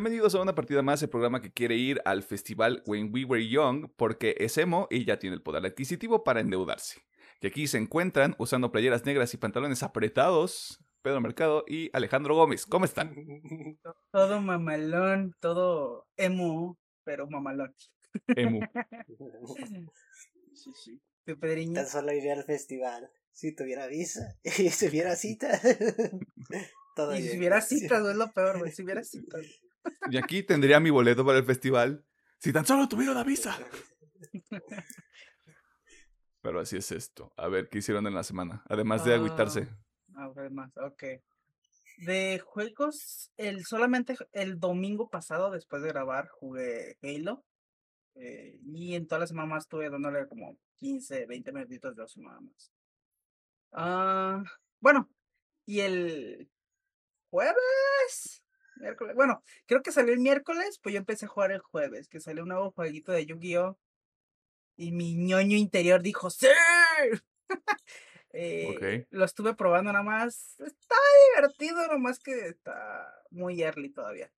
Bienvenidos a una partida más, el programa que quiere ir al festival When We Were Young porque es emo y ya tiene el poder adquisitivo para endeudarse. Y aquí se encuentran usando playeras negras y pantalones apretados Pedro Mercado y Alejandro Gómez. ¿Cómo están? Todo mamalón, todo emo, pero mamalón. Emo. Sí, sí. ¿Tu Pedriño? Tan solo iría al festival si tuviera visa y si hubiera cita. Todo Y si bien. hubiera citas, no es lo peor, güey. Si hubiera citas. Y aquí tendría mi boleto para el festival si tan solo tuviera una visa. Pero así es esto. A ver, ¿qué hicieron en la semana? Además de Ah. agüitarse. A ver más, ok. De juegos, el solamente el domingo pasado, después de grabar, jugué Halo. eh, y en toda la semana más estuve dándole como 15, 20 minutitos de nada más. Ah, bueno, y el jueves, miércoles, bueno, creo que salió el miércoles, pues yo empecé a jugar el jueves, que salió un nuevo jueguito de Yu-Gi-Oh! Y mi ñoño interior dijo, ¡Sí! Eh, Ok. Lo estuve probando nada más. Está divertido, nomás que está muy early todavía.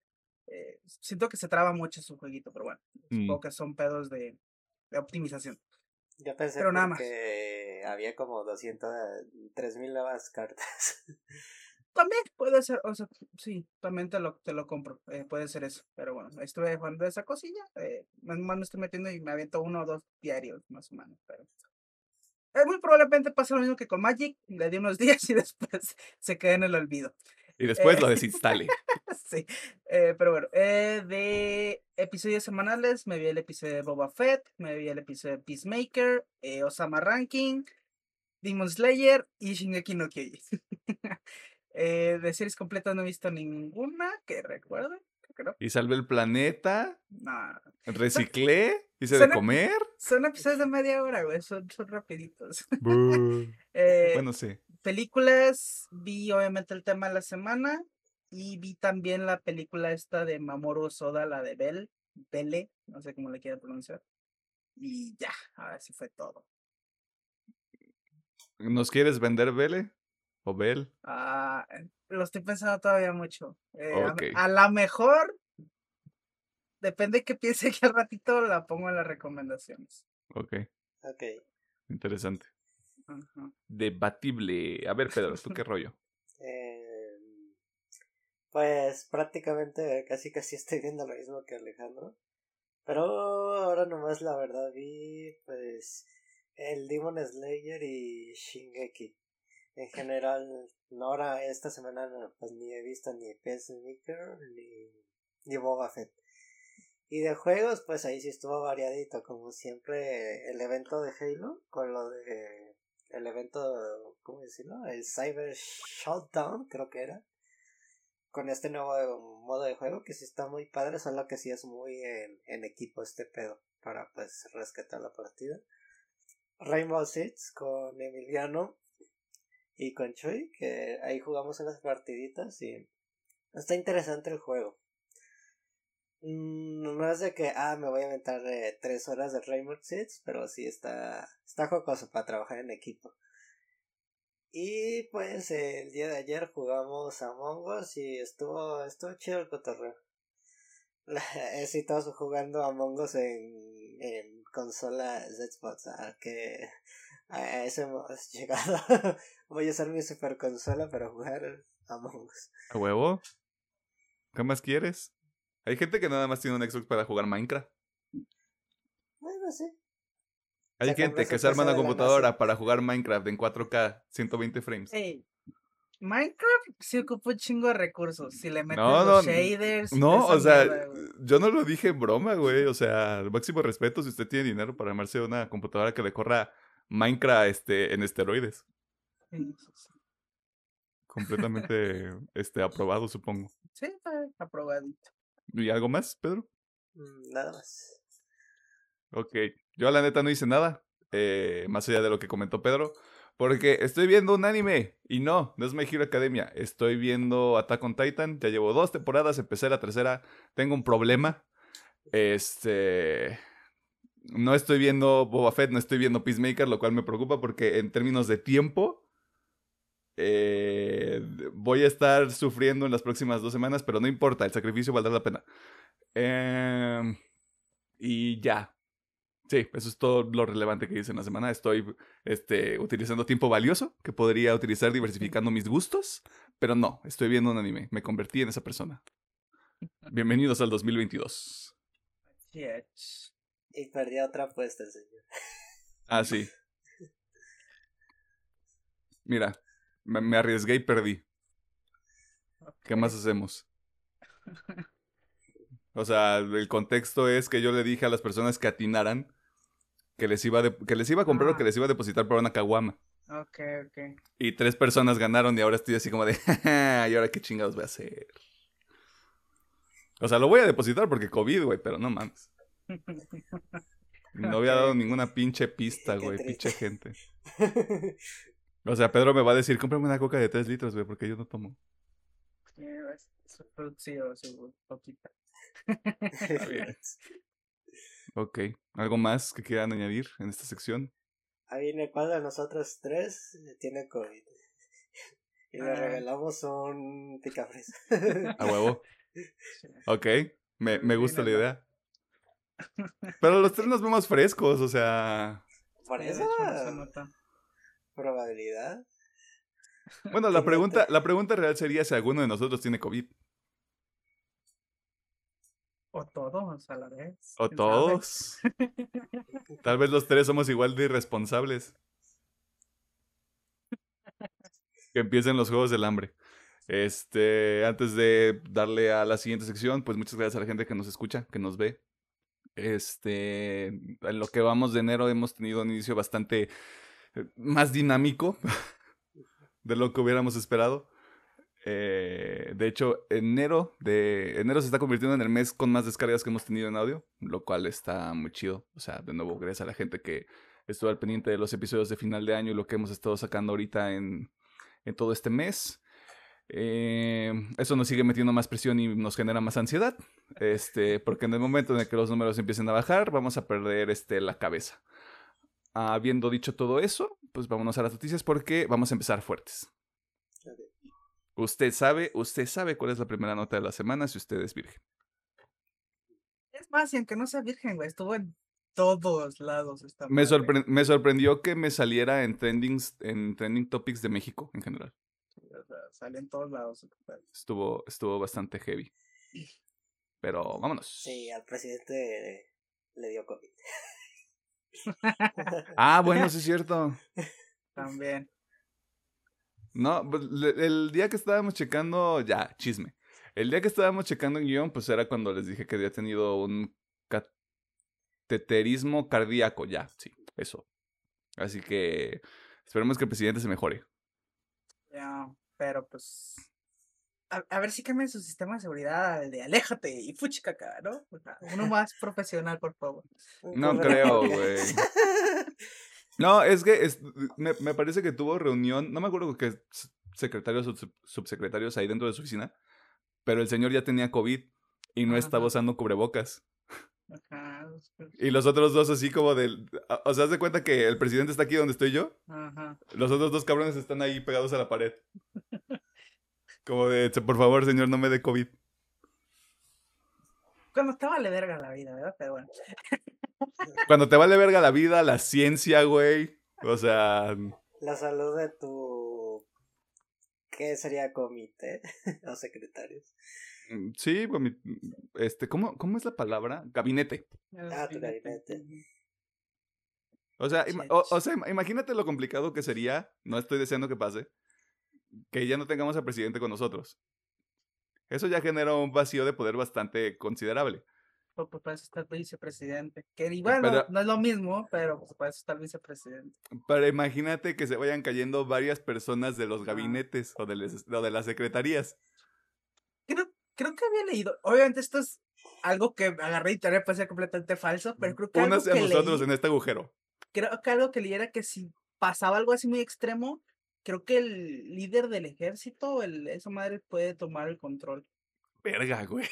Eh, siento que se traba mucho su jueguito, pero bueno, Mm. supongo que son pedos de, de optimización. Yo pensé Pero nada más. que había como 200, 3000 nuevas cartas. También puede ser, o sea, sí, también te lo, te lo compro, eh, puede ser eso. Pero bueno, estuve jugando esa cosilla, eh, más más me estoy metiendo y me aviento uno o dos diarios, más o menos. Pero eh, muy probablemente pase lo mismo que con Magic, le di unos días y después se queda en el olvido. Y después Eh. lo desinstale. sí, eh, pero bueno, eh, de episodios semanales me vi el episodio de Boba Fett, me vi el episodio de Peacemaker, Osama Ranking, Demon Slayer y Shingeki no Kyojin. Eh, de series completas no he visto ninguna que recuerde, creo no. Y salvé el planeta. Nah, Reciclé. Hice de comer. Son episodios de media hora, güey, son, son rapiditos. Eh, Bueno, sí. películas, vi obviamente el tema de la semana y vi también la película esta de Mamoru Soda, la de Bell, Belle, no sé cómo le quiera pronunciar. Y ya, ahora sí fue todo. ¿Nos quieres vender Bele? ¿O Bel? Ah, eh, lo estoy pensando todavía mucho. Eh, a- a, lo mejor, depende que piense que al ratito la pongo en las recomendaciones. Ok, ok. interesante. Debatible. A ver, Pedro, ¿tú qué rollo? Eh, pues prácticamente casi casi estoy viendo lo mismo que Alejandro. Pero ahora nomás la verdad vi pues el Demon Slayer y Shingeki. En general, ahora esta semana pues ni he visto ni Peacemaker ni, ni Boba Fett. Y de juegos, pues ahí sí estuvo variadito, como siempre el evento de Halo con lo de el evento, ¿cómo decirlo? El Cyber Shutdown, creo que era. Con este nuevo modo de juego que sí está muy padre, solo que sí es muy en, en equipo este pedo para pues rescatar la partida. Rainbow Six con Emiliano y con Chuy, que ahí jugamos unas partiditas y está interesante el juego. Mm, No es de que, ah, me voy a aventar eh, tres horas de Rainbow Six, pero sí está, está jocoso para trabajar en equipo. Y pues el día de ayer jugamos Among Us y estuvo, estuvo chido el cotorreo. Todos jugando Among Us en, en consola Xbox, a que a eso hemos llegado. Voy a usar mi super consola para jugar Among Us. ¿A huevo? ¿Qué más quieres? Hay gente que nada más tiene un Xbox para jugar Minecraft. Bueno, sí. Hay Se gente que se arma una la computadora para jugar Minecraft en 4K, 120 frames. Ey, Minecraft sí ocupa un chingo de recursos. Si le metes No, los no, shaders. No, o sea, mierda, yo no lo dije en broma, güey. O sea, al máximo respeto si usted tiene dinero para armarse una computadora que le corra Minecraft este, en esteroides. Completamente este, aprobado, supongo. Sí, aprobadito. ¿Y algo más, Pedro? Mm, Nada más. Ok, yo la neta no hice nada, eh, más allá de lo que comentó Pedro, porque estoy viendo un anime, y no, no es My Hero Academia, estoy viendo Attack on Titan, ya llevo dos temporadas, empecé la tercera, tengo un problema, este... No estoy viendo Boba Fett, no estoy viendo Peacemaker, lo cual me preocupa porque en términos de tiempo, Eh, voy a estar sufriendo en las próximas dos semanas, pero no importa, el sacrificio valdrá la pena. Em, y ya. Sí, eso es todo lo relevante que hice en la semana. Estoy este, utilizando tiempo valioso que podría utilizar diversificando mis gustos, pero no, estoy viendo un anime. Me convertí en esa persona. Bienvenidos al 2022. Yes. Y perdí otra apuesta, señor. Ah, sí. Mira, me, me arriesgué y perdí. ¿Qué más hacemos? O sea, el contexto es que yo le dije a las personas que atinaran que les iba, de- que les iba a comprar o Ah. que les iba a depositar por una caguama. Ok, ok. Y tres personas ganaron y ahora estoy así como de, "Ja, ¿y ahora qué chingados voy a hacer? O sea, lo voy a depositar porque COVID, güey, pero no mames. No había dado ninguna pinche pista, güey, pinche gente. O sea, Pedro me va a decir, cómprame una coca de 3 litros, güey, porque yo no tomo. Sí, su fruitsí o su poquita. Está bien. Ok, ¿algo más que quieran añadir en esta sección? Ahí en cuál de nosotros tres tiene COVID. Y le Ah. regalamos un picafresa. A huevo. Ok, me, me gusta la idea. Pero los tres nos vemos frescos, o sea... Por esa hecho, se nota. probabilidad. Bueno, la pregunta, la pregunta real sería si alguno de nosotros tiene COVID. O todos a la vez. O todos. Tal vez los tres somos igual de irresponsables. Que empiecen los juegos del hambre. Este, antes de darle a la siguiente sección, pues muchas gracias a la gente que nos escucha, que nos ve. Este, en lo que vamos de enero hemos tenido un inicio bastante eh, más dinámico de lo que hubiéramos esperado. Eh, de hecho, enero, de, enero se está convirtiendo en el mes con más descargas que hemos tenido en audio, lo cual está muy chido. O sea, de nuevo, gracias a la gente que estuvo al pendiente de los episodios de final de año y lo que hemos estado sacando ahorita en, en todo este mes. Eh, eso nos sigue metiendo más presión y nos genera más ansiedad. Este, porque en el momento en el que los números empiecen a bajar, vamos a perder este, la cabeza. Habiendo dicho todo eso, pues vámonos a las noticias porque vamos a empezar fuertes. Usted sabe, usted sabe cuál es la primera nota de la semana si usted es virgen. Es más, y aunque no sea virgen, güey, estuvo en todos lados esta Me, sorpre- me sorprendió que me saliera en trendings, en trending topics de México en general. O sea, sale en todos lados. Estuvo, estuvo bastante heavy. Pero vámonos. Sí, al presidente le dio COVID. Ah, bueno, sí es cierto. También. No, pues, el día que estábamos checando, ya, chisme. El día que estábamos checando en guion, pues era cuando les dije que había tenido un cateterismo cardíaco, ya, sí, eso. Así que esperemos que el presidente se mejore. Ya, pero pues. A, a ver si cambian su sistema de seguridad al de aléjate y fuchi caca, ¿no? O sea, Uno más profesional, por favor. No creo, güey. No, es que es- me, me parece que tuvo reunión, no me acuerdo qué s- secretarios o sub- subsecretarios ahí dentro de su oficina, pero el señor ya tenía COVID y no estaba usando cubrebocas. Ajá. pues, Y los otros dos así como del... O sea, haz de cuenta que el presidente está aquí donde estoy yo, Ajá. los otros dos cabrones están ahí pegados a la pared. Como de, por favor, señor, no me dé COVID. Cuando te vale verga la vida, ¿verdad? Pero bueno. Cuando te vale verga la vida, la ciencia, güey. O sea, La salud de tu... ¿Qué sería comité? o secretarios. mm, sí, pues, mi- este, ¿cómo, ¿cómo es la palabra? Gabinete. Ah, tu gabinete. O sea, o, o sea, ima- imagínate lo complicado que sería, no estoy deseando que pase, que ya no tengamos al presidente con nosotros. Eso ya genera un vacío de poder bastante considerable. Pues, pues para eso está el vicepresidente. Que y bueno, Pero- no es lo mismo, pero pues para eso está el vicepresidente. Pero imagínate que se vayan cayendo varias personas de los gabinetes o de, les- o de las secretarías. Creo, creo que había leído. Obviamente, esto es algo que agarré de internet, puede ser completamente falso, pero creo que algo Únanse a que nosotros leí- en este agujero. creo que algo que leí era que si pasaba algo así muy extremo, creo que el líder del ejército, el, esa madre puede tomar el control. Verga, güey.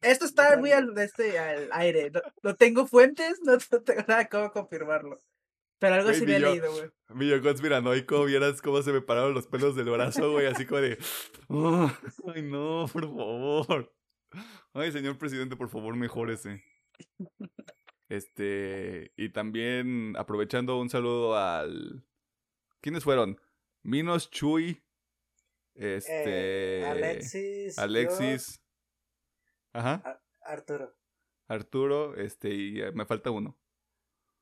Esto está muy al, este, al aire. No, no tengo fuentes, no, no tengo nada cómo confirmarlo. Pero algo Güey, sí ni había yo. leído, güey. Mi yo conspiranoico, vieras cómo se me pararon los pelos del brazo, güey, así como de. "Ah, Ay, no, por favor. Ay, señor presidente, por favor, mejórese. Este, y también aprovechando un saludo al. ¿Quiénes fueron? Minos Chuy. Este. Eh, Alexis. yo, Alexis. Ajá. Ar- Arturo. Arturo, este, y eh, me falta uno.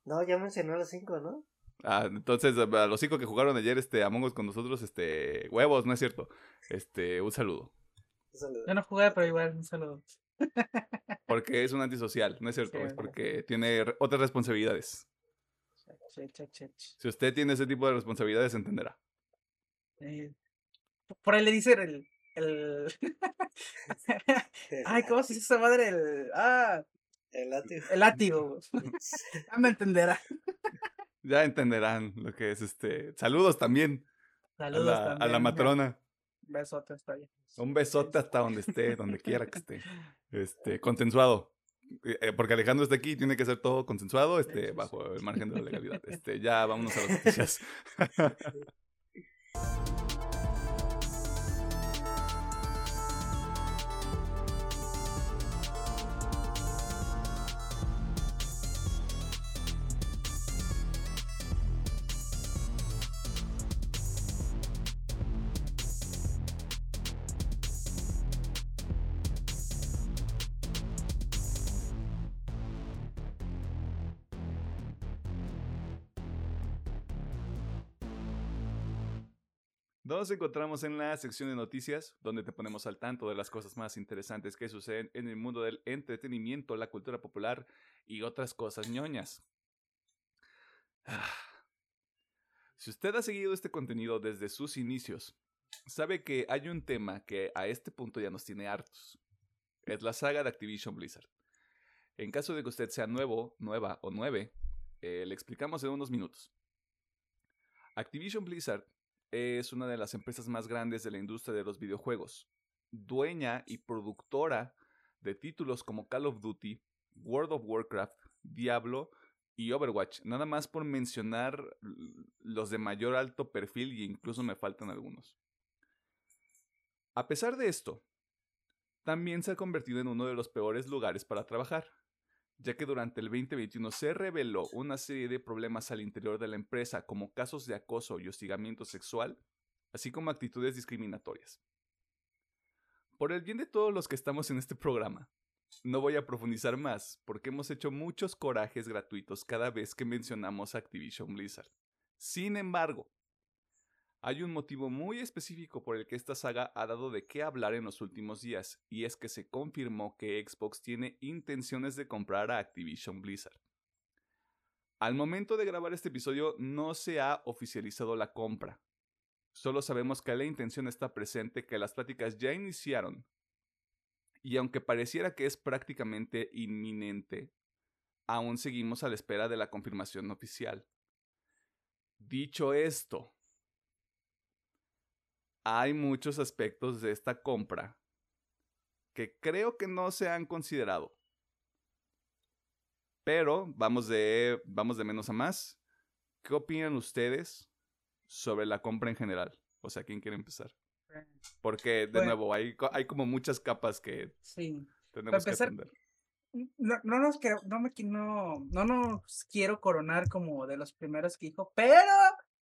No, ya mencionó los cinco, ¿no? Ah, entonces, a a los cinco que jugaron ayer, este, Among Us con nosotros, este, huevos, no es cierto. Este, un saludo. Un saludo. Yo no jugué, pero igual, un saludo. Porque es un antisocial, no es cierto, Sí, es sí. porque tiene otras responsabilidades. Si usted tiene ese tipo de responsabilidades, entenderá. Eh, por ahí le dicen el. el... Ay, ¿cómo se dice esa madre? El. Ah, El látigo. el látigo. Ya me entenderá. Ya entenderán lo que es este. Saludos también, a Saludos a la matrona. Besote, está bien. Un besote hasta donde esté, donde quiera que esté. Este, consensuado. Eh, eh, Porque Alejandro está aquí, tiene que ser todo consensuado, este, bajo el margen de la legalidad. Este, ya vámonos a las noticias. Thank you. Nos encontramos en la sección de noticias, donde te ponemos al tanto de las cosas más interesantes que suceden en el mundo del entretenimiento, la cultura popular y otras cosas ñoñas. Ah. Si usted ha seguido este contenido desde sus inicios, sabe que hay un tema que a este punto ya nos tiene hartos. Es la saga de Activision Blizzard. En caso de que usted sea nuevo, nueva o nueve, eh, le explicamos en unos minutos. Activision Blizzard es una de las empresas más grandes de la industria de los videojuegos, dueña y productora de títulos como Call of Duty, World of Warcraft, Diablo y Overwatch, nada más por mencionar los de mayor alto perfil y incluso me faltan algunos. A pesar de esto, también se ha convertido en uno de los peores lugares para trabajar, ya que durante el 2021 se reveló una serie de problemas al interior de la empresa, como casos de acoso y hostigamiento sexual, así como actitudes discriminatorias. Por el bien de todos los que estamos en este programa, no voy a profundizar más, porque hemos hecho muchos corajes gratuitos cada vez que mencionamos Activision Blizzard. Sin embargo, hay un motivo muy específico por el que esta saga ha dado de qué hablar en los últimos días, y es que se confirmó que Xbox tiene intenciones de comprar a Activision Blizzard. Al momento de grabar este episodio no se ha oficializado la compra. Solo sabemos que la intención está presente, que las pláticas ya iniciaron, y aunque pareciera que es prácticamente inminente, aún seguimos a la espera de la confirmación oficial. Dicho esto, hay muchos aspectos de esta compra que creo que no se han considerado. Pero vamos de, vamos de menos a más. ¿Qué opinan ustedes sobre la compra en general? O sea, ¿quién quiere empezar? Porque, de Bueno. nuevo, hay, hay como muchas capas que Sí. tenemos que empezar, atender. No, no nos quiero, no me qui- no, no nos quiero coronar como de los primeros que dijo, pero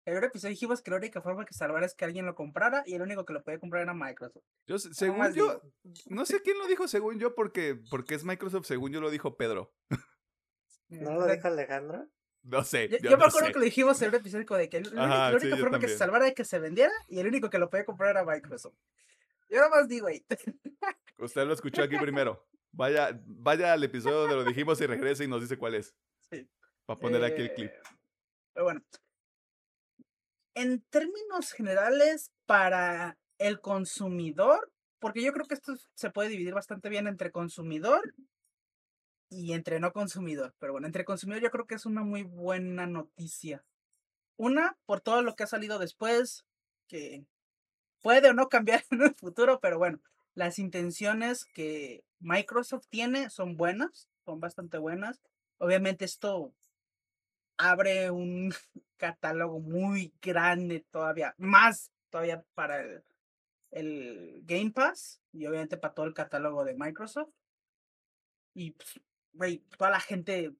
en un episodio dijimos que la única forma que salvar es que alguien lo comprara y el único que lo podía comprar era Microsoft. Yo, se- según yo, no sé quién lo dijo según yo, porque, porque es Microsoft, según yo lo dijo Pedro. ¿No lo dijo Alejandro? No sé. Yo, yo yo me no acuerdo sé. que lo dijimos en un episodio de que el Ajá, la única forma que se salvara era que se vendiera y el único que lo podía comprar era Microsoft. Yo nomás digo ahí. Usted lo escuchó aquí primero. Vaya, vaya al episodio donde lo dijimos y regrese y nos dice cuál es. Sí. Para poner aquí el clip. Eh, Pero bueno. En términos generales, para el consumidor, porque yo creo que esto se puede dividir bastante bien entre consumidor y entre no consumidor. Pero bueno, entre consumidor yo creo que es una muy buena noticia. Una, por todo lo que ha salido después, que puede o no cambiar en el futuro, pero bueno, las intenciones que Microsoft tiene son buenas, son bastante buenas. Obviamente esto abre un catálogo muy grande todavía, más todavía para el, el Game Pass y obviamente para todo el catálogo de Microsoft. Y, pues, toda la gente,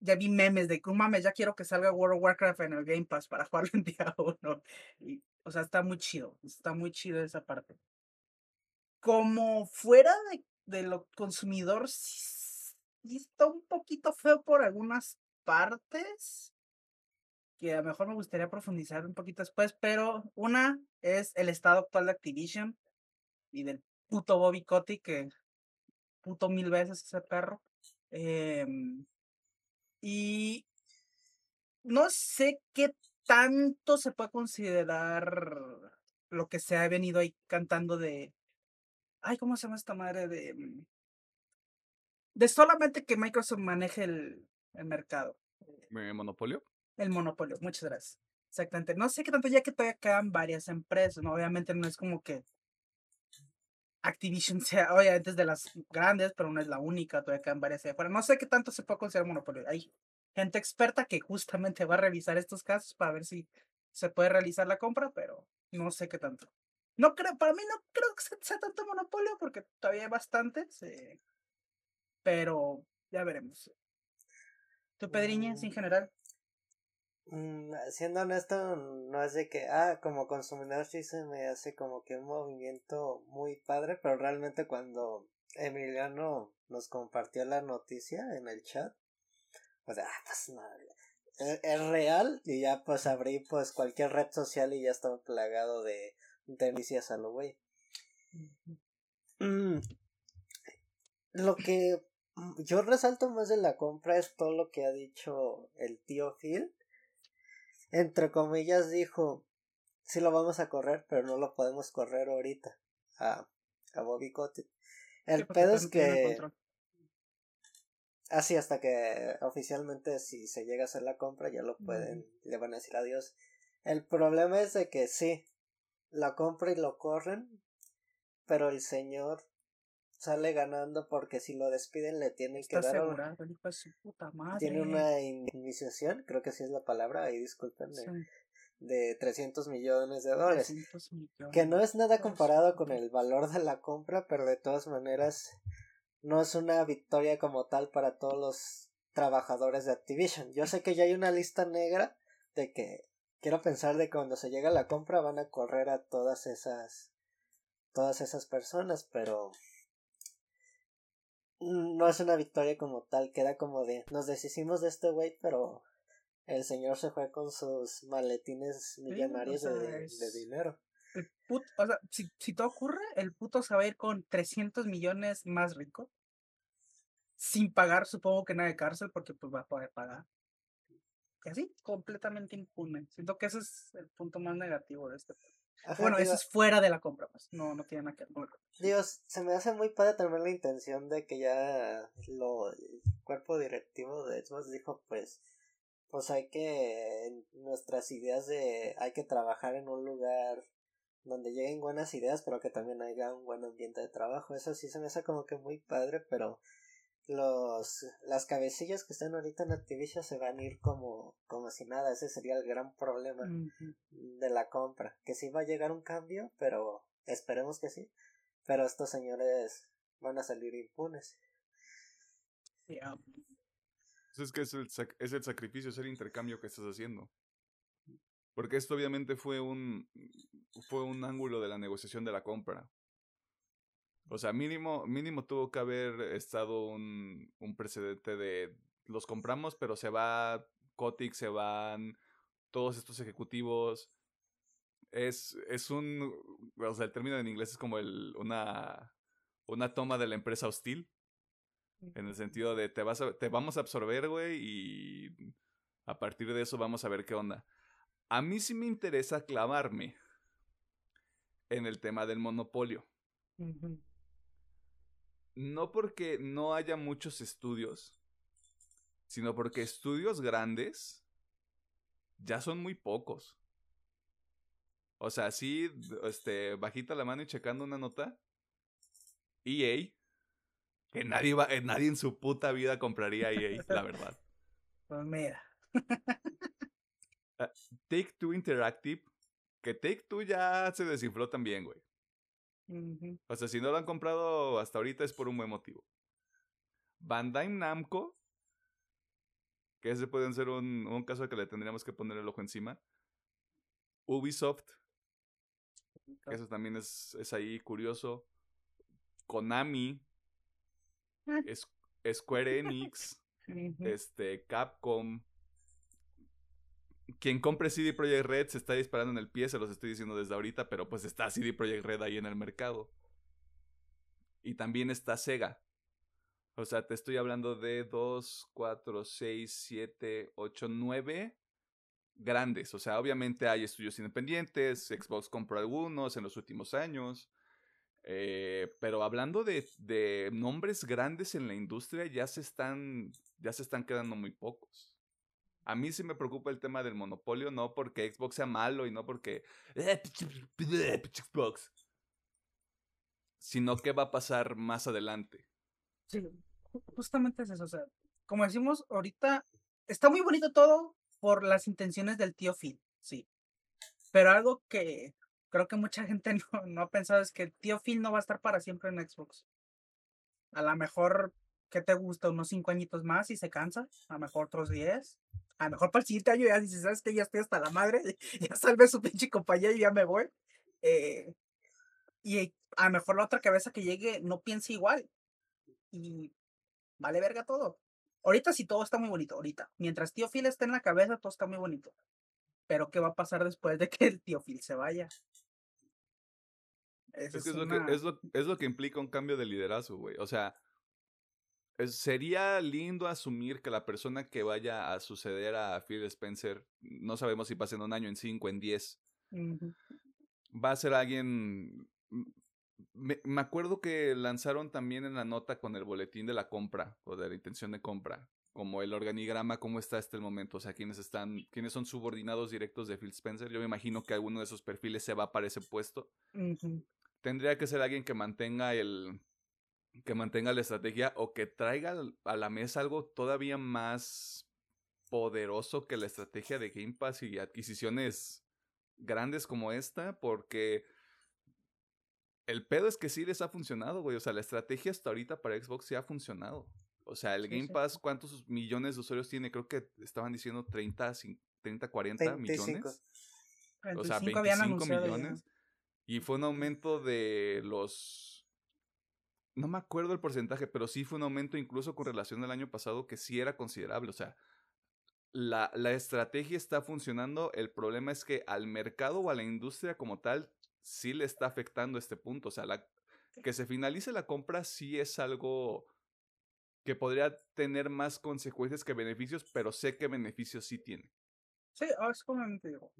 ya vi memes de que, "Oh, mames, ya quiero que salga World of Warcraft en el Game Pass para jugarlo en día uno. Y, o sea, está muy chido, está muy chido esa parte. Como fuera de, de lo consumidor, sí, sí está un poquito feo por algunas partes que a lo mejor me gustaría profundizar un poquito después, pero una es el estado actual de Activision y del puto Bobby Kotick, que puto mil veces ese perro. Em, y no sé qué tanto se puede considerar lo que se ha venido ahí cantando de. Ay, ¿cómo se llama esta madre? De. mm, De solamente que Microsoft maneje el, el mercado. ¿Me- ¿Monopolio? El monopolio, muchas gracias. Exactamente. No sé qué tanto, ya que todavía quedan varias empresas, ¿no? Obviamente no es como que Activision sea, obviamente es de las grandes, pero no es la única, todavía quedan varias allá afuera. No sé qué tanto se puede considerar monopolio. Hay gente experta que justamente va a revisar estos casos para ver si se puede realizar la compra, pero no sé qué tanto. No creo, para mí no creo que se- sea tanto monopolio porque todavía hay bastantes, eh, pero ya veremos. ¿Tú, Pedriñas, en general? Mm, siendo honesto, no es de que, ah, como consumidor sí se me hace como que un movimiento muy padre, pero realmente cuando Emiliano nos compartió la noticia en el chat, pues, ah, pues no, es, es real y ya pues abrí pues cualquier red social y ya estaba plagado de, de noticias a lo güey. Mm, Lo que yo resalto más de la compra es todo lo que ha dicho el tío Phil. Entre comillas dijo, sí lo vamos a correr, pero no lo podemos correr ahorita a, a Bobby Kotick. El Sí, pedo todavía es que así hasta que oficialmente si se llega a hacer la compra ya lo pueden, le van a decir adiós. El problema es de que sí, la compra y lo corren, pero el señor sale ganando porque si lo despiden le tienen que dar un- asegurado, el hijo de su puta madre. tiene una indemnización, creo que sí es la palabra, ahí disculpen, Sí, de 300 millones de dólares. 300 millones. Que no es nada comparado con el valor de la compra, pero de todas maneras no es una victoria como tal para todos los trabajadores de Activision. Yo sé que ya hay una lista negra de que quiero pensar de que cuando se llega a la compra van a correr a todas esas todas esas personas, pero no es una victoria como tal, queda como de nos deshicimos de este güey, pero el señor se fue con sus maletines millonarios o sea, de, dinero. El put- o sea, si, si todo ocurre, el puto se va a ir con 300 millones más rico. Sin pagar, supongo que nada de cárcel, porque pues va a poder pagar. Y así, completamente impune. Siento que ese es el punto más negativo de este. Ajá, Bueno, digo, eso es fuera de la compra, pues. No, no tiene nada que ver. Dios, se me hace muy padre también la intención de que ya lo, el cuerpo directivo de Xbox dijo pues pues hay que nuestras ideas de hay que trabajar en un lugar donde lleguen buenas ideas pero que también haya un buen ambiente de trabajo eso sí se me hace como que muy padre pero los las cabecillas que están ahorita en Activision se van a ir como como si nada ese sería el gran problema de la compra. Que sí va a llegar un cambio, pero esperemos que sí. Pero estos señores van a salir impunes. Pues es que es el, sac- es el sacrificio, es el intercambio que estás haciendo. Porque esto obviamente fue un, fue un ángulo de la negociación de la compra. O sea, mínimo, mínimo tuvo que haber estado un, un precedente de los compramos, pero se va Kotick, se van todos estos ejecutivos. Es, es un, o sea, el término en inglés es como el, una, una toma de la empresa hostil. En el sentido de te vas a- te vamos a absorber, güey, y a partir de eso vamos a ver qué onda. A mí sí me interesa clavarme en el tema del monopolio. ujú. No porque no haya muchos estudios, sino porque estudios grandes ya son muy pocos. O sea, sí, este, bajita la mano y checando una nota. EA, que nadie va, eh, nadie en su puta vida compraría EA, la verdad. Pues mira, Ah, Take Two Interactive, que Take Two ya se desinfló también, güey. O sea, si no lo han comprado hasta ahorita es por un buen motivo. Bandai Namco, que ese puede ser un, un caso que le tendríamos que poner el ojo encima. Ubisoft, que eso también es, es ahí curioso. Konami, Ah. es- Square Enix, este, Capcom. Quien compre CD Projekt Red se está disparando en el pie, se los estoy diciendo desde ahorita, pero pues está CD Projekt Red ahí en el mercado. Y también está Sega. O sea, te estoy hablando de 2, 4, 6, 7, 8, 9 grandes. O sea, obviamente hay estudios independientes, Xbox compró algunos en los últimos años. eh, pero hablando de, de nombres grandes en la industria, ya se están, ya se están quedando muy pocos. A mí sí me preocupa el tema del monopolio, no porque Xbox sea malo y no porque "Eh, pinche Xbox, sino que va a pasar más adelante. Sí, ju- justamente es eso. O sea, como decimos ahorita, está muy bonito todo por las intenciones del tío Phil, sí. Pero algo que creo que mucha gente no, no ha pensado es que el tío Phil no va a estar para siempre en Xbox. A lo mejor, ¿qué te gusta? Unos cinco añitos más y se cansa. A lo mejor otros 10. A lo mejor para el siguiente año ya dices, ¿sabes qué? Ya estoy hasta la madre. Ya salve su pinche compañía y ya me voy. Eh, y a lo mejor la otra cabeza que llegue no piensa igual. Y vale verga todo. Ahorita sí todo está muy bonito, ahorita. Mientras tío Phil esté en la cabeza, todo está muy bonito. Pero ¿qué va a pasar después de que el tío Phil se vaya? Esa Es que es, es lo que, una- es, lo, es lo que implica un cambio de liderazgo, güey. O sea, es- sería lindo asumir que la persona que vaya a suceder a Phil Spencer, no sabemos si pasa en un año, en cinco, en diez, va a ser alguien... m- Me, me acuerdo que lanzaron también en la nota con el boletín de la compra o de la intención de compra, como el organigrama, cómo está hasta el momento, o sea, quiénes están, quiénes son subordinados directos de Phil Spencer. Yo me imagino que alguno de esos perfiles se va para ese puesto. Tendría que ser alguien que mantenga el que mantenga la estrategia o que traiga a la mesa algo todavía más poderoso que la estrategia de Game Pass y adquisiciones grandes como esta, porque el pedo es que sí les ha funcionado, güey. O sea, la estrategia hasta ahorita para Xbox sí ha funcionado. O sea, el Game Pass. ¿cuántos millones de usuarios tiene? Creo que estaban diciendo 30, cin- 30 40 25. millones. O sea, 25 habían 25 anunciado ya. millones. Y fue un aumento de los... No me acuerdo el porcentaje, pero sí fue un aumento incluso con relación al año pasado que sí era considerable. O sea, la, la estrategia está funcionando. El problema es que al mercado o a la industria como tal sí le está afectando este punto. O sea, la, que se finalice la compra sí es algo que podría tener más consecuencias que beneficios, pero sé que beneficios sí tiene. Sí, ah, es como te digo.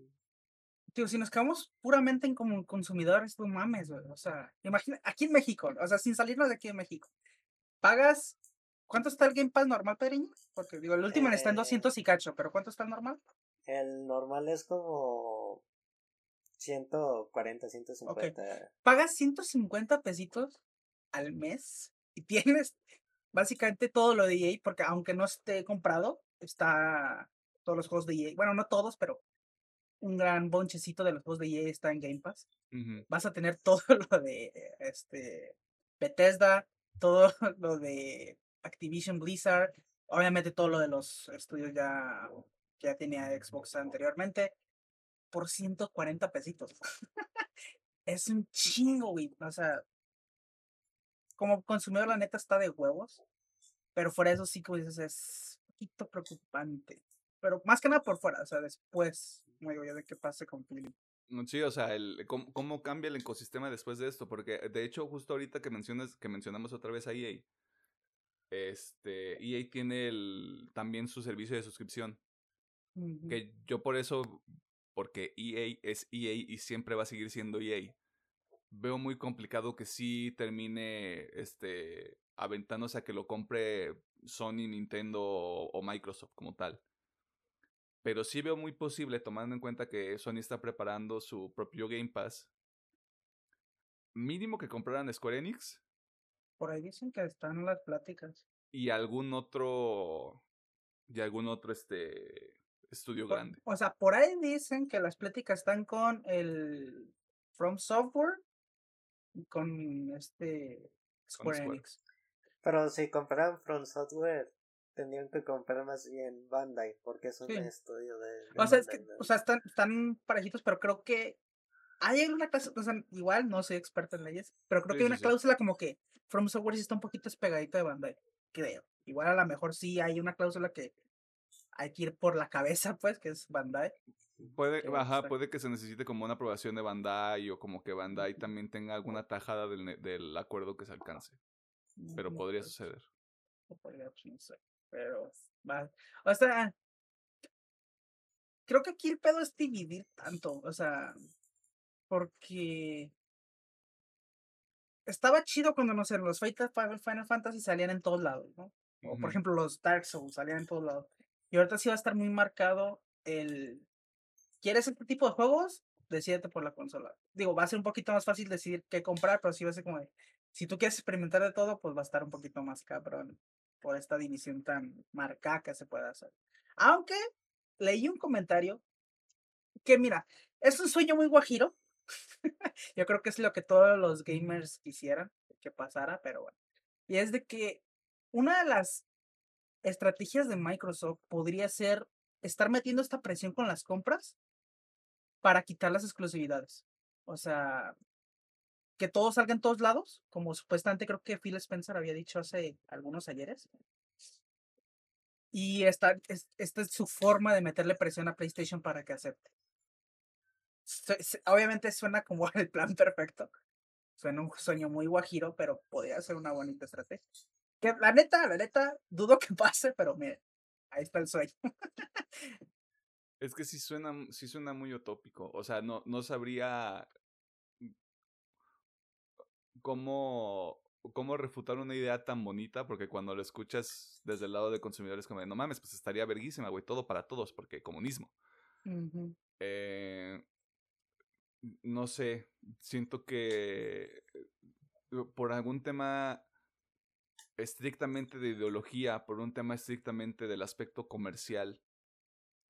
Tío, si nos quedamos puramente en como consumidores, no mames, güey. O sea, imagina, aquí en México, o sea, sin salirnos de aquí en México. Pagas, ¿cuánto está el Game Pass normal, Pedriño? Porque digo, el último está en Eh. 200 y cacho, pero ¿cuánto está el normal? El normal es como 140, 150. Pagas 150 pesitos al mes y tienes básicamente todo lo de EA, porque aunque no esté comprado, está todos los juegos de EA. Bueno, no todos, pero un gran bonchecito de los juegos de EA está en Game Pass. Vas a tener todo lo de este Bethesda, todo lo de Activision Blizzard, obviamente todo lo de los estudios ya que ya tenía Xbox anteriormente por 140 pesitos. es un chingo, güey. O sea, como consumidor la neta está de huevos, pero fuera de eso sí dices es un poquito preocupante. Pero más que nada por fuera, o sea, después, como digo yo, de qué pase con Philip. Mm, Sí, o sea, el, cómo, cómo cambia el ecosistema después de esto, porque de hecho justo ahorita que mencionas, que mencionamos otra vez a EA, este, EA tiene el, también su servicio de suscripción, que yo por eso, porque EA es EA y siempre va a seguir siendo EA, veo muy complicado que sí termine, este, aventándose a que lo compre Sony, Nintendo o, o Microsoft como tal. Pero sí veo muy posible, tomando en cuenta que Sony está preparando su propio Game Pass. Mínimo que compraran Square Enix Por ahí dicen que están las pláticas. y algún otro. Y algún otro este estudio Por- grande. O sea, por ahí dicen que las pláticas están con el From Software y con este Square Square. Enix. Pero si compraran From Software, tendrían que comprar más bien Bandai, porque es un Sí. estudio de. de O sea, es que, o sea, están, están parejitos, pero creo que hay una cláusula, o sea, igual no soy experto en leyes, pero creo Sí, que hay sí, una sí. cláusula como que From Software sí está un poquito espegadito de Bandai, creo. Igual a lo mejor sí hay una cláusula que hay que ir por la cabeza, pues, que es Bandai. Puede, que ajá, está- puede que se necesite como una aprobación de Bandai o como que Bandai también tenga alguna tajada del, ne- del acuerdo que se alcance. Pero No, podría pues, suceder. no pero va. O sea, creo que aquí el pedo es dividir tanto, o sea, porque estaba chido cuando, no sé, los Final Fantasy salían en todos lados, ¿no? O por ejemplo los Dark Souls salían en todos lados. Y ahorita sí va a estar muy marcado el... ¿Quieres este tipo de juegos? Decídete por la consola. Digo, va a ser un poquito más fácil decidir qué comprar, pero sí va a ser como de... Si tú quieres experimentar de todo, pues va a estar un poquito más cabrón por esta división tan marcada que se puede hacer. Aunque leí un comentario que, mira, es un sueño muy guajiro. Yo creo que es lo que todos los gamers quisieran que pasara, pero bueno. Y es de que una de las estrategias de Microsoft podría ser estar metiendo esta presión con las compras para quitar las exclusividades. O sea, que todo salga en todos lados, como supuestamente creo que Phil Spencer había dicho hace algunos ayeres. Y esta es, esta es su forma de meterle presión a PlayStation para que acepte. Obviamente suena como el plan perfecto. Suena un sueño muy guajiro, pero podría ser una bonita estrategia. Que la neta, la neta, dudo que pase, pero mire, ahí está el sueño. Es que sí suena, sí suena muy utópico. O sea, no, no sabría cómo, cómo refutar una idea tan bonita, porque cuando lo escuchas desde el lado de consumidores, como de, no mames, pues estaría verguísima, güey, todo para todos, porque comunismo. Eh, no sé, siento que eh, por algún tema estrictamente de ideología, por un tema estrictamente del aspecto comercial,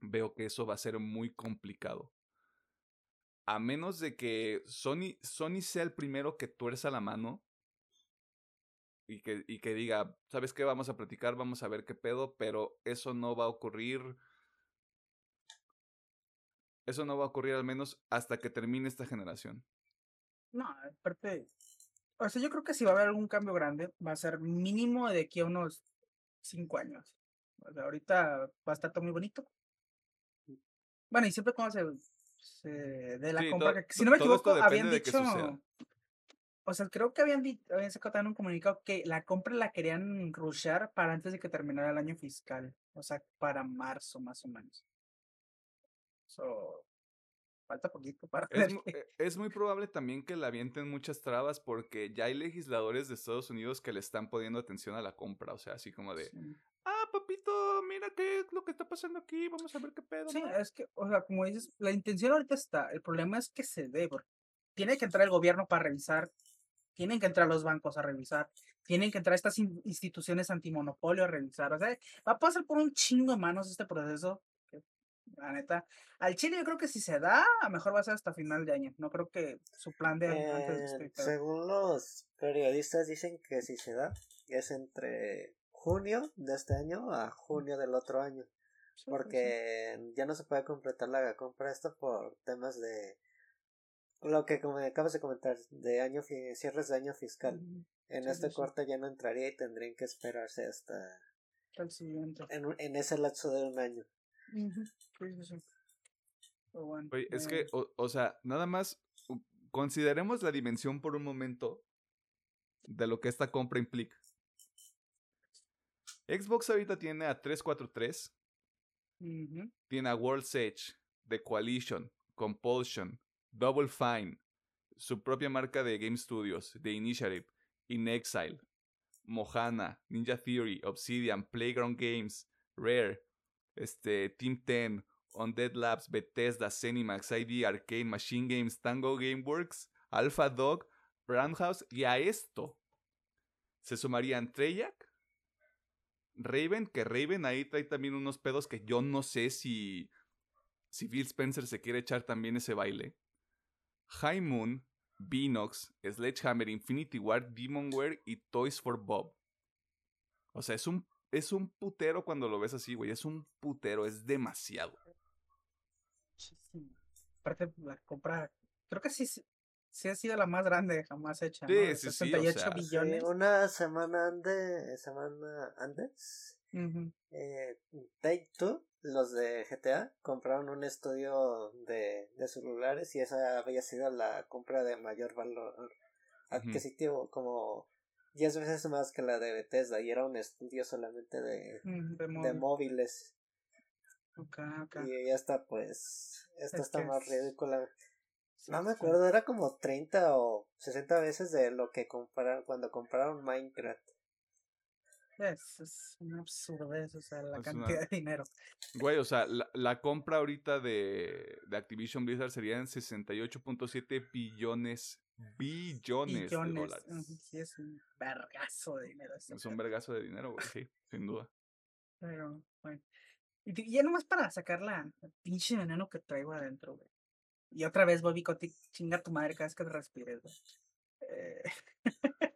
veo que eso va a ser muy complicado. A menos de que Sony, Sony sea el primero que tuerza la mano y que, y que diga, ¿sabes qué? Vamos a platicar, vamos a ver qué pedo, pero eso no va a ocurrir. Eso no va a ocurrir al menos hasta que termine esta generación. No, aparte, o sea, yo creo que si va a haber algún cambio grande, va a ser mínimo de aquí a unos cinco años. Ahorita va a estar todo muy bonito. Bueno, y siempre cuando se, dé la Sí, compra, que, si no me equivoco, habían de dicho, o sea, creo que habían, habían sacado también un comunicado que la compra la querían rushear para antes de que terminara el año fiscal, o sea, para marzo más o menos. So, falta poquito para Es, mu- eh, es muy probable también que le avienten muchas trabas porque ya hay legisladores de Estados Unidos que le están poniendo atención a la compra. O sea, así como de, Sí. Papito, mira qué es lo que está pasando aquí, vamos a ver qué pedo. Sí, ¿no?". es que, o sea, como dices, la intención ahorita está, el problema es que se dé, porque tiene que entrar el gobierno para revisar, tienen que entrar los bancos a revisar, tienen que entrar estas in- instituciones antimonopolio a revisar, o sea, va a pasar por un chingo de manos este proceso, que, la neta, al Chile yo creo que si se da, a mejor va a ser hasta final de año, no creo que su plan de antes de Eh, este según los periodistas dicen que si se da, es entre junio de este año a junio del otro año. Sí, sí, sí. Porque ya no se puede completar la compra esto por temas de lo que como acabas de comentar, de año cierres de año fiscal. En Sí, este corte ya no entraría y tendrían que esperarse hasta el siguiente. en, un- en ese lapso de un año. Ujú, sí, sí, sí. Pero bueno, Oye, es eh, que, o, o sea, nada más consideremos la dimensión por un momento de lo que esta compra implica. Xbox ahorita tiene a 343, ujú, tiene a World's Edge, The Coalition, Compulsion, Double Fine, su propia marca de Game Studios, The Initiative, In Exile, Mohana, Ninja Theory, Obsidian, Playground Games, Rare, este, Team 10, Undead Labs, Bethesda, Zenimax, ID, Arcane, Machine Games, Tango Gameworks, Alpha Dog, Roundhouse y a esto se sumarían Treyarch, Raven, que Raven ahí trae también unos pedos que yo no sé si, si Phil Spencer se quiere echar también ese baile. High Moon, Binox, Sledgehammer, Infinity War, Demonware y Toys for Bob. O sea, es un, es un putero cuando lo ves así, güey. Es un putero, es demasiado. Aparte, la creo que sí, sí ha sido la más grande jamás hecha. Sí, ¿no? De sí, sí, o 68 sea, Sí, billones. una semana antes, semana antes, eh, Take Two, los de GTA, compraron un estudio de, de celulares y esa había sido la compra de mayor valor adquisitivo, como 10 veces más que la de Bethesda, y era un estudio solamente de, Mm, de de móvil. móviles. Ok, ok. Y esta, pues, esta Es está que más es- ridícula. No me acuerdo, era como 30 o 60 veces de lo que compraron cuando compraron Minecraft. Es, es una absurdez, o sea, la Es cantidad una- de dinero. Güey, o sea, la, la compra ahorita de, de Activision Blizzard serían 68.7 billones, billones, de Billones. dólares. ujú, Sí, es un vergazo de dinero. Es un vergazo de dinero, güey, sí, sin duda. Pero, bueno. Y ya nomás para sacar la la pinche veneno que traigo adentro, güey. Y otra vez, Bobby Kotick, chinga tu madre cada vez que te respires, güey. Eh,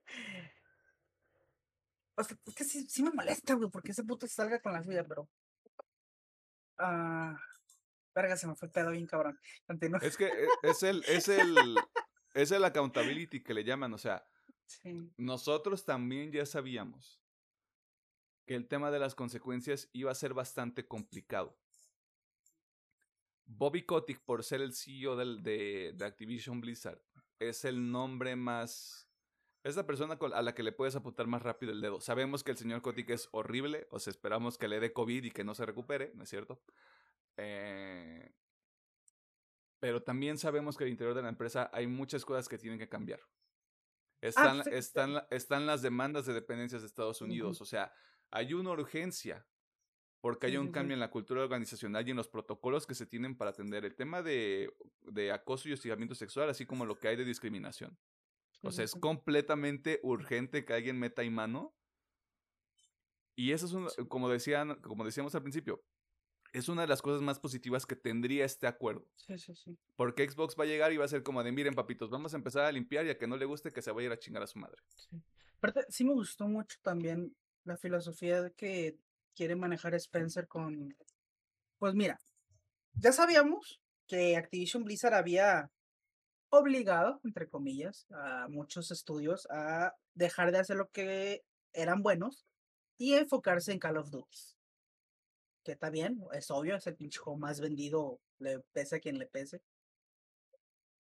o sea, es que sí, sí me molesta, güey, porque ese puto salga con la suya, pero. Ah. verga, se me fue el pedo bien cabrón. Continúa. Es que eh, es el, es el, es el accountability que le llaman, o sea, Sí. nosotros también ya sabíamos que el tema de las consecuencias iba a ser bastante complicado. Bobby Kotick, por ser el CEO del- de, de Activision Blizzard, es el nombre más... Es la persona a la que le puedes apuntar más rápido el dedo. Sabemos que el señor Kotick es horrible, o sea, esperamos que le dé COVID y que no se recupere, ¿no es cierto? Eh, pero también sabemos que al interior de la empresa hay muchas cosas que tienen que cambiar. Están, sí, están, la- están las demandas de dependencias de Estados. Unidos. O sea, hay una urgencia porque hay un cambio en la cultura organizacional y en los protocolos que se tienen para atender el tema de, de acoso y hostigamiento sexual, así como lo que hay de discriminación. O sea, es completamente urgente que alguien meta ahí mano. Y eso es un, como decían, como decíamos al principio, es una de las cosas más positivas que tendría este acuerdo. Sí, sí, sí. Porque Xbox va a llegar y va a ser como de, miren papitos, vamos a empezar a limpiar y a que no le guste que se vaya a ir a chingar a su madre. Sí. Aparte, sí me gustó mucho también la filosofía de que quiere manejar Spencer con. Pues mira, ya sabíamos que Activision Blizzard había obligado, entre comillas, a muchos estudios a dejar de hacer lo que eran buenos y enfocarse en Call of Duty. Que está bien, es obvio, es el pinche juego más vendido, le pese a quien le pese.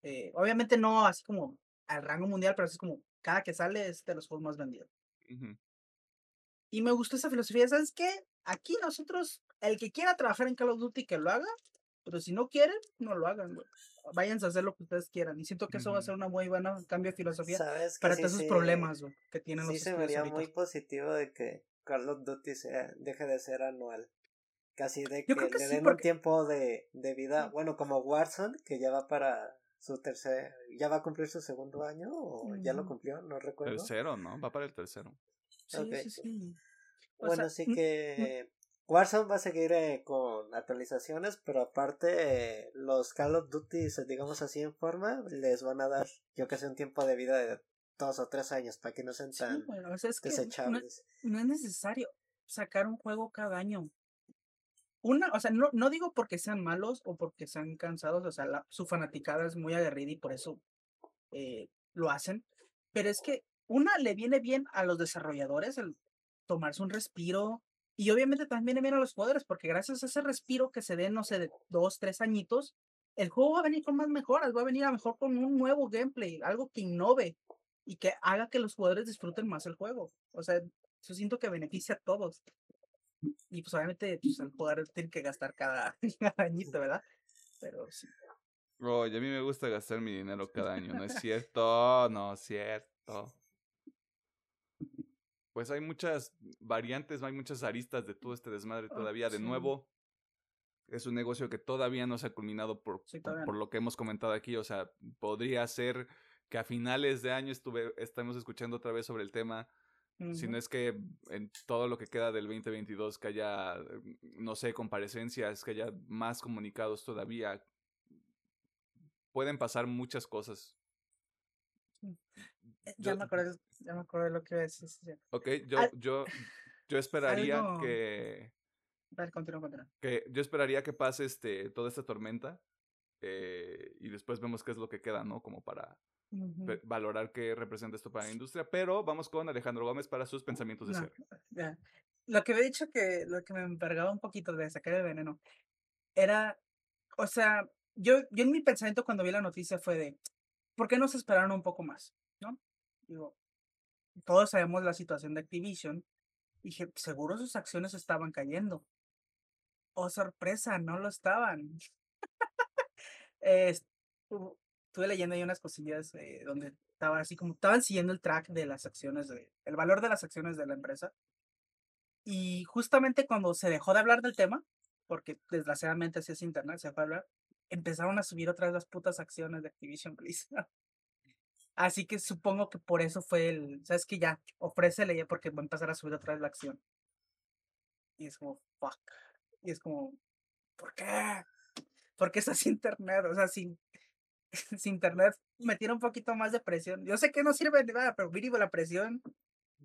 Eh, obviamente no así como al rango mundial, pero así como cada que sale es de los juegos más vendidos. Ujú. Y me gustó esa filosofía, ¿sabes qué? Aquí nosotros, el que quiera trabajar en Call of Duty, que lo haga, pero si no quieren, no lo hagan, güey. Váyanse a hacer lo que ustedes quieran. Y siento que eso va a ser una muy buena cambio de filosofía ¿Sabes que para sí todos esos se- problemas, güey, que tienen Sí los se vería ahorita. muy positivo de que Call of Duty sea, deje de ser anual. Casi de que, que le sí, den un porque- tiempo de, de vida. Bueno, como Warzone, que ya va para su tercer. ¿Ya va a cumplir su segundo año? ¿O ya lo Ujú. cumplió? No recuerdo. Tercero, ¿no? Va para el tercero. Sí, sí, sí. O Bueno, sea, sí n- que Warzone va a seguir eh, con actualizaciones, pero aparte eh, los Call of Duty, digamos así en forma, les van a dar, yo que sé, un tiempo de vida de dos o tres años para que no sean sí, tan bueno, o sea, es que no, desechables. no es necesario sacar un juego cada año. Una, o sea, no, no digo porque sean malos o porque sean cansados, o sea, la- su fanaticada es muy aguerrida y por eso eh, lo hacen, pero es que una le viene bien a los desarrolladores el tomarse un respiro y obviamente también viene bien a los jugadores porque gracias a ese respiro que se den, no sé, de dos, tres añitos, el juego va a venir con más mejoras, va a venir a mejor con un nuevo gameplay, algo que innove y que haga que los jugadores disfruten más el juego. O sea, yo siento que beneficia a todos. Y pues obviamente pues, el jugador tiene que gastar cada, cada añito, ¿verdad? Pero sí. Oye, a mí me gusta gastar mi dinero cada año, ¿no es cierto? No es cierto. Pues hay muchas variantes, hay muchas aristas de todo este desmadre todavía. De sí. nuevo, es un negocio que todavía no se ha culminado por, Sí, lo que hemos comentado aquí. O sea, podría ser que a finales de año estuve, estamos escuchando otra vez sobre el tema Si no es que en todo lo que queda del 2022 que haya, mm, no sé, comparecencias, que haya más comunicados todavía. Pueden pasar muchas cosas. Eh, Ya Yo- me acordé, ya me acordé lo que iba a decir. sí, sí. Ok, yo, Al- yo, yo esperaría algo- que, continúa, continúa. que, yo esperaría que pase este, toda esta tormenta eh, y después vemos qué es lo que queda, ¿no? Como para valorar qué representa esto para la industria. Pero vamos con Alejandro Gómez para sus pensamientos de No, cierre. ya. Lo que había dicho que lo que me envergaba un poquito de sacar el veneno era, o sea, yo, yo en mi pensamiento cuando vi la noticia fue de, ¿por qué no se esperaron un poco más? ¿No? Digo, todos sabemos la situación de Activision. Dije, seguro sus acciones estaban cayendo. Oh, sorpresa, no lo estaban. Estu- estuve leyendo ahí unas cosillas eh, donde estaba así como, estaban siguiendo el track de las acciones, de, el valor de las acciones de la empresa. Y justamente cuando se dejó de hablar del tema, porque desgraciadamente así es internet, se fue a hablar, empezaron a subir otra vez las putas acciones de Activision Blizzard. Así que supongo que por eso fue el, sabes que ya, ofrécele ya porque va a empezar a subir otra vez la acción. Y es como, fuck. Y es como, ¿por qué? Porque es así internet, o sea, sin, sin internet metiera un poquito más de presión. Yo sé que no sirve de nada, pero mínimo la presión,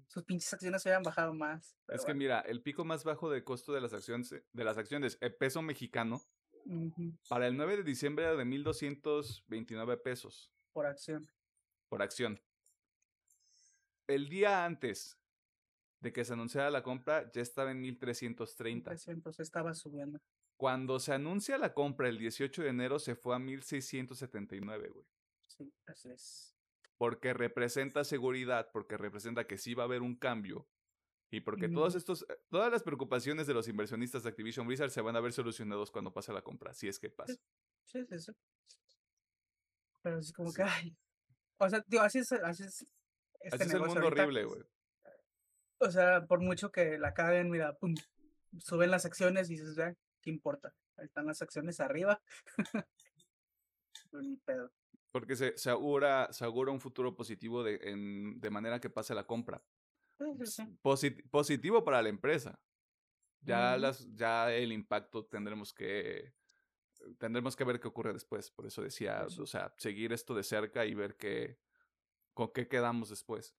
sus pinches acciones se hubieran bajado más. Es que bueno. mira, el pico más bajo de costo de las acciones, de las acciones, el peso mexicano, para el 9 de diciembre era de 1.229 pesos por acción. Por acción. El día antes de que se anunciara la compra ya estaba en 1.330. 300 estaba subiendo. Cuando se anuncia la compra el 18 de enero se fue a 1.679, güey. Sí, así es. Porque representa seguridad, porque representa que sí va a haber un cambio. Y porque todos Ujú. estos, todas las preocupaciones de los inversionistas de Activision Blizzard se van a ver solucionados cuando pase la compra, si es que pasa. Sí, sí, sí. Pero es como Sí. que, ay. O sea, tío, así es, así es. Este Así es el mundo ahorita. horrible, güey. O sea, por mucho que la caguen, mira, pum, suben las acciones y dices, ya, ¿qué importa? Ahí están las acciones arriba. Pues ni pedo. Porque se, se, augura, se augura un futuro positivo de, en- de manera que pase la compra. Sí, sí, sí. Posit- positivo para la empresa. Ya, las, ya el impacto tendremos que tendremos que ver qué ocurre después. Por eso decía, Pues o sea, seguir esto de cerca y ver qué, con qué quedamos después.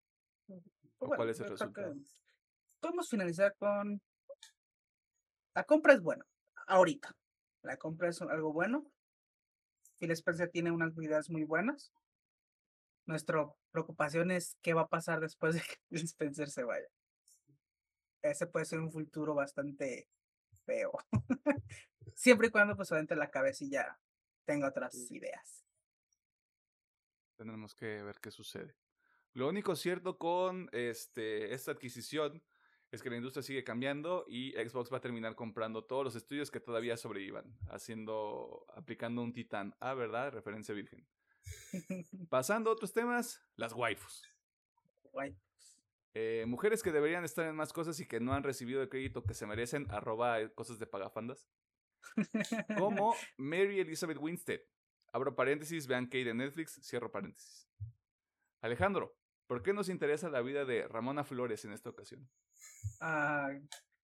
Pues ¿O cuál bueno, es el resultado? Podemos finalizar con. La compra es buena. Ahorita. La compra es algo bueno. Phil Spencer tiene unas ideas muy buenas. Nuestra preocupación es qué va a pasar después de que Phil Spencer se vaya. Ese puede ser un futuro bastante feo. Siempre y cuando, pues, obviamente, la cabecilla tenga otras ideas. Tendremos que ver qué sucede. Lo único cierto con este, esta adquisición es que la industria sigue cambiando y Xbox va a terminar comprando todos los estudios que todavía sobrevivan, haciendo, aplicando un titán. Ah, ¿verdad? Referencia virgen. Pasando a otros temas, las waifus. Guay. Eh, mujeres que deberían estar en más cosas y que no han recibido el crédito que se merecen, arroba eh, cosas de pagafandas. Como Mary Elizabeth Winstead. Abro paréntesis, vean Kate de Netflix, cierro paréntesis. Alejandro, ¿por qué nos interesa la vida de Ramona Flores en esta ocasión? Ah,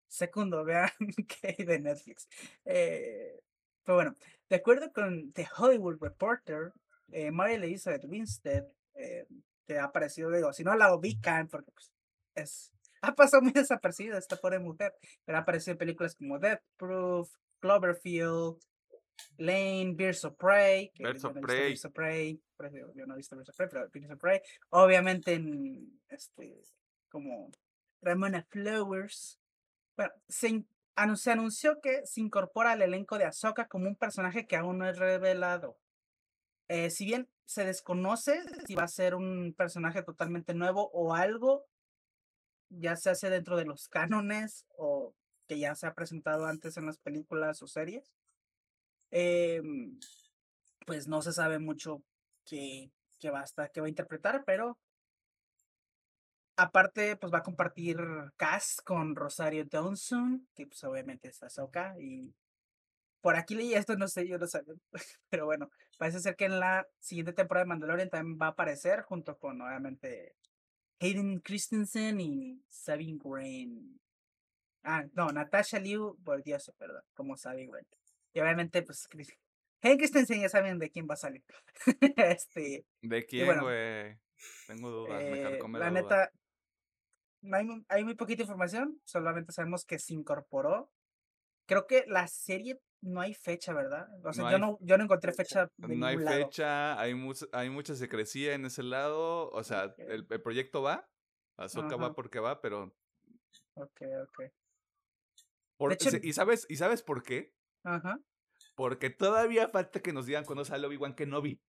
segundo, vean hay de Netflix. Eh, pero bueno, de acuerdo con The Hollywood Reporter, eh, Mary Elizabeth Winstead, eh, que ha aparecido, digo, si no la ubican, porque pues, es, ha pasado muy desapercibida esta pobre mujer, pero ha aparecido en películas como Death Proof, Cloverfield, Lane, Birds of Prey, Birds of Prey. Birds of Prey, yo no he visto Birds of Prey, pero Birds of Prey, obviamente en este, como Ramona Flowers. Bueno, se, in- anu- se anunció que se incorpora al elenco de Ahsoka como un personaje que aún no es revelado. Eh, si bien se desconoce si va a ser un personaje totalmente nuevo o algo, ya se hace dentro de los cánones o que ya se ha presentado antes en las películas o series, em, pues no se sabe mucho qué, qué va a estar, va a interpretar, pero Aparte, pues va a compartir cast con Rosario Dawson, que pues obviamente es Ahsoka, y por aquí leí esto, no sé, yo no sabía, pero bueno, parece ser que en la siguiente temporada de Mandalorian también va a aparecer junto con, obviamente, Hayden Christensen y Sabine Wren. Ah, no, Natasha Liu, por Dios, perdón, como Sabine Wren. Y obviamente, pues, Chris- Hayden Christensen ya saben de quién va a salir. este, ¿De quién, bueno, güey? Tengo dudas, me eh, carcome la duda. neta, hay, hay muy poquita información, solamente sabemos que se incorporó. Creo que la serie no hay fecha, ¿verdad? O sea, No yo, hay no, yo no encontré fecha. de No hay lado. fecha, hay, mucha hay mucha secrecía en ese lado. O sea, el, el proyecto va, Ahsoka va porque va, pero. Ok, ok. por- hecho- se- ¿y, sabes, ¿Y sabes por qué? Ajá. Porque todavía falta que nos digan cuándo sale Obi-Wan Kenobi.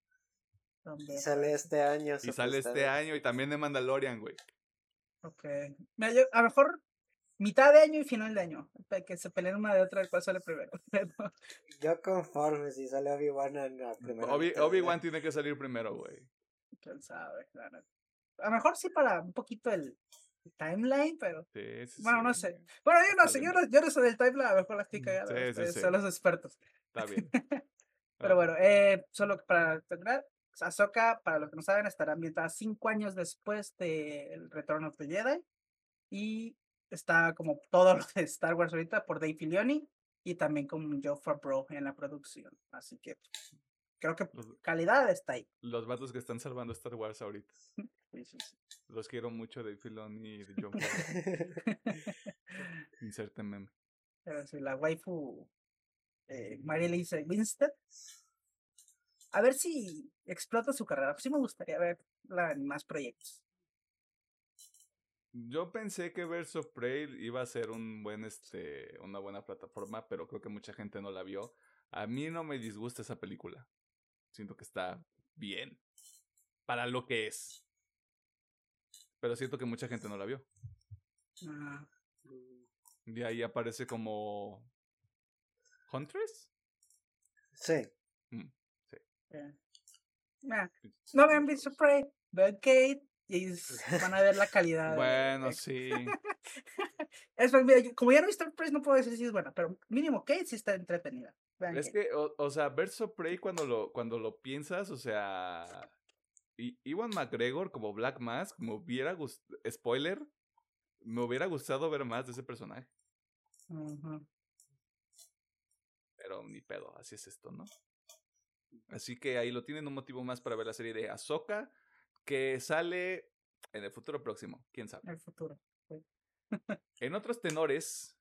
Y sale este año. Y sale este año y también de Mandalorian, güey. Ok. Mira, yo, a lo mejor mitad de año y final de año. pa' Que se peleen una de otra de cuál sale primero. Yo conforme si sale Obi-Wan en la primera. Obi- mitad del Obi-Wan tiene que salir primero, güey. quién sabe. la neta. A lo mejor sí para un poquito el timeline, pero. Sí, sí, Bueno, no sí. sé. Bueno, yo no sé, yo no, yo no soy del timeline, a lo mejor la estoy Mm, cagando. sí, sí, ustedes sí. Son los expertos. Está bien. Pero Ah, bueno, eh, solo para terminar, Ahsoka, para los que no saben, estará ambientada cinco años después del Return of the Jedi. Y está como todo lo de Star Wars ahorita por Dave Filoni y también con Joe Favreau en la producción. Así que creo que Los, calidad está ahí. los vatos que están salvando Star Wars ahorita. Sí, sí, sí. Los quiero mucho de Filoni y de John. Inserte meme. Sí, la waifu eh, Mary Elise Winstead. A ver si explota su carrera. Pues sí me gustaría verla en más proyectos. Yo pensé que Birds of Prey iba a ser un buen, este, una buena plataforma, pero creo que mucha gente no la vio. A mí no me disgusta esa película. Siento que está bien. Para lo que es. Pero siento que mucha gente no la vio. Ah, Mm, De ahí aparece como... ¿Huntress? sí. eh. Nah, No vean Beats of Prey, Kate y van a ver la calidad. Bueno, de- sí. Es mira, como ya no he visto Prey, no puedo decir si es buena, pero mínimo Kate sí está entretenida. Vean Es Kate. que, o, o sea, of Prey cuando lo, cuando lo piensas, o sea... Iwan McGregor como Black Mask, me hubiera gustado... Spoiler, me hubiera gustado ver más de ese personaje. Pero ni pedo, así es esto, ¿no? Así que ahí lo tienen un motivo más para ver la serie de Ahsoka, que sale en el futuro próximo, quién sabe. El futuro. En otros tenores,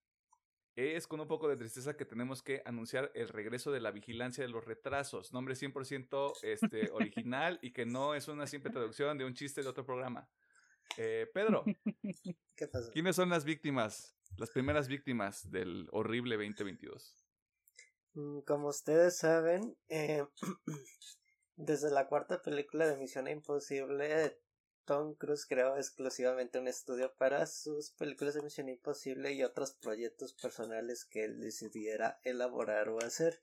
es con un poco de tristeza que tenemos que anunciar el regreso de la vigilancia de los retrasos, nombre 100% este, original y que no es una simple traducción de un chiste de otro programa. Eh, Pedro, ¿Qué pasó? ¿quiénes son las víctimas, las primeras víctimas del horrible 2022? Mm, Como ustedes saben, eh, desde la cuarta película de Misión Imposible, Tom Cruise creó exclusivamente un estudio para sus películas de Misión Imposible y otros proyectos personales que él decidiera elaborar o hacer.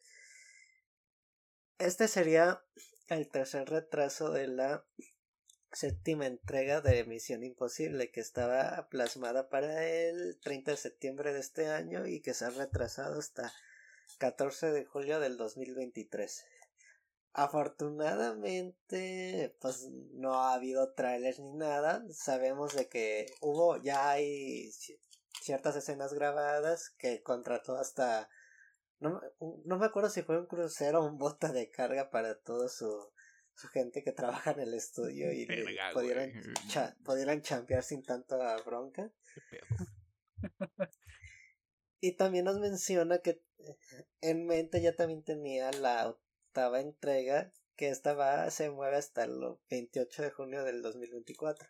Este sería el tercer retraso de la séptima entrega de Misión Imposible que estaba plasmada para el 30 de septiembre de este año y que se ha retrasado hasta 14 de julio del 2023. Afortunadamente, pues no ha habido trailers ni nada. Sabemos de que hubo, ya hay ci- ciertas escenas grabadas que contrató hasta... No, no me acuerdo si fue un crucero o un bote de carga para todo su, su gente que trabaja en el estudio y Verga, pudieran, cha- pudieran champear sin tanta bronca. Y también nos menciona que eh, en mente ya también tenía la octava entrega, que esta va, se mueve hasta el 28 de junio del 2024.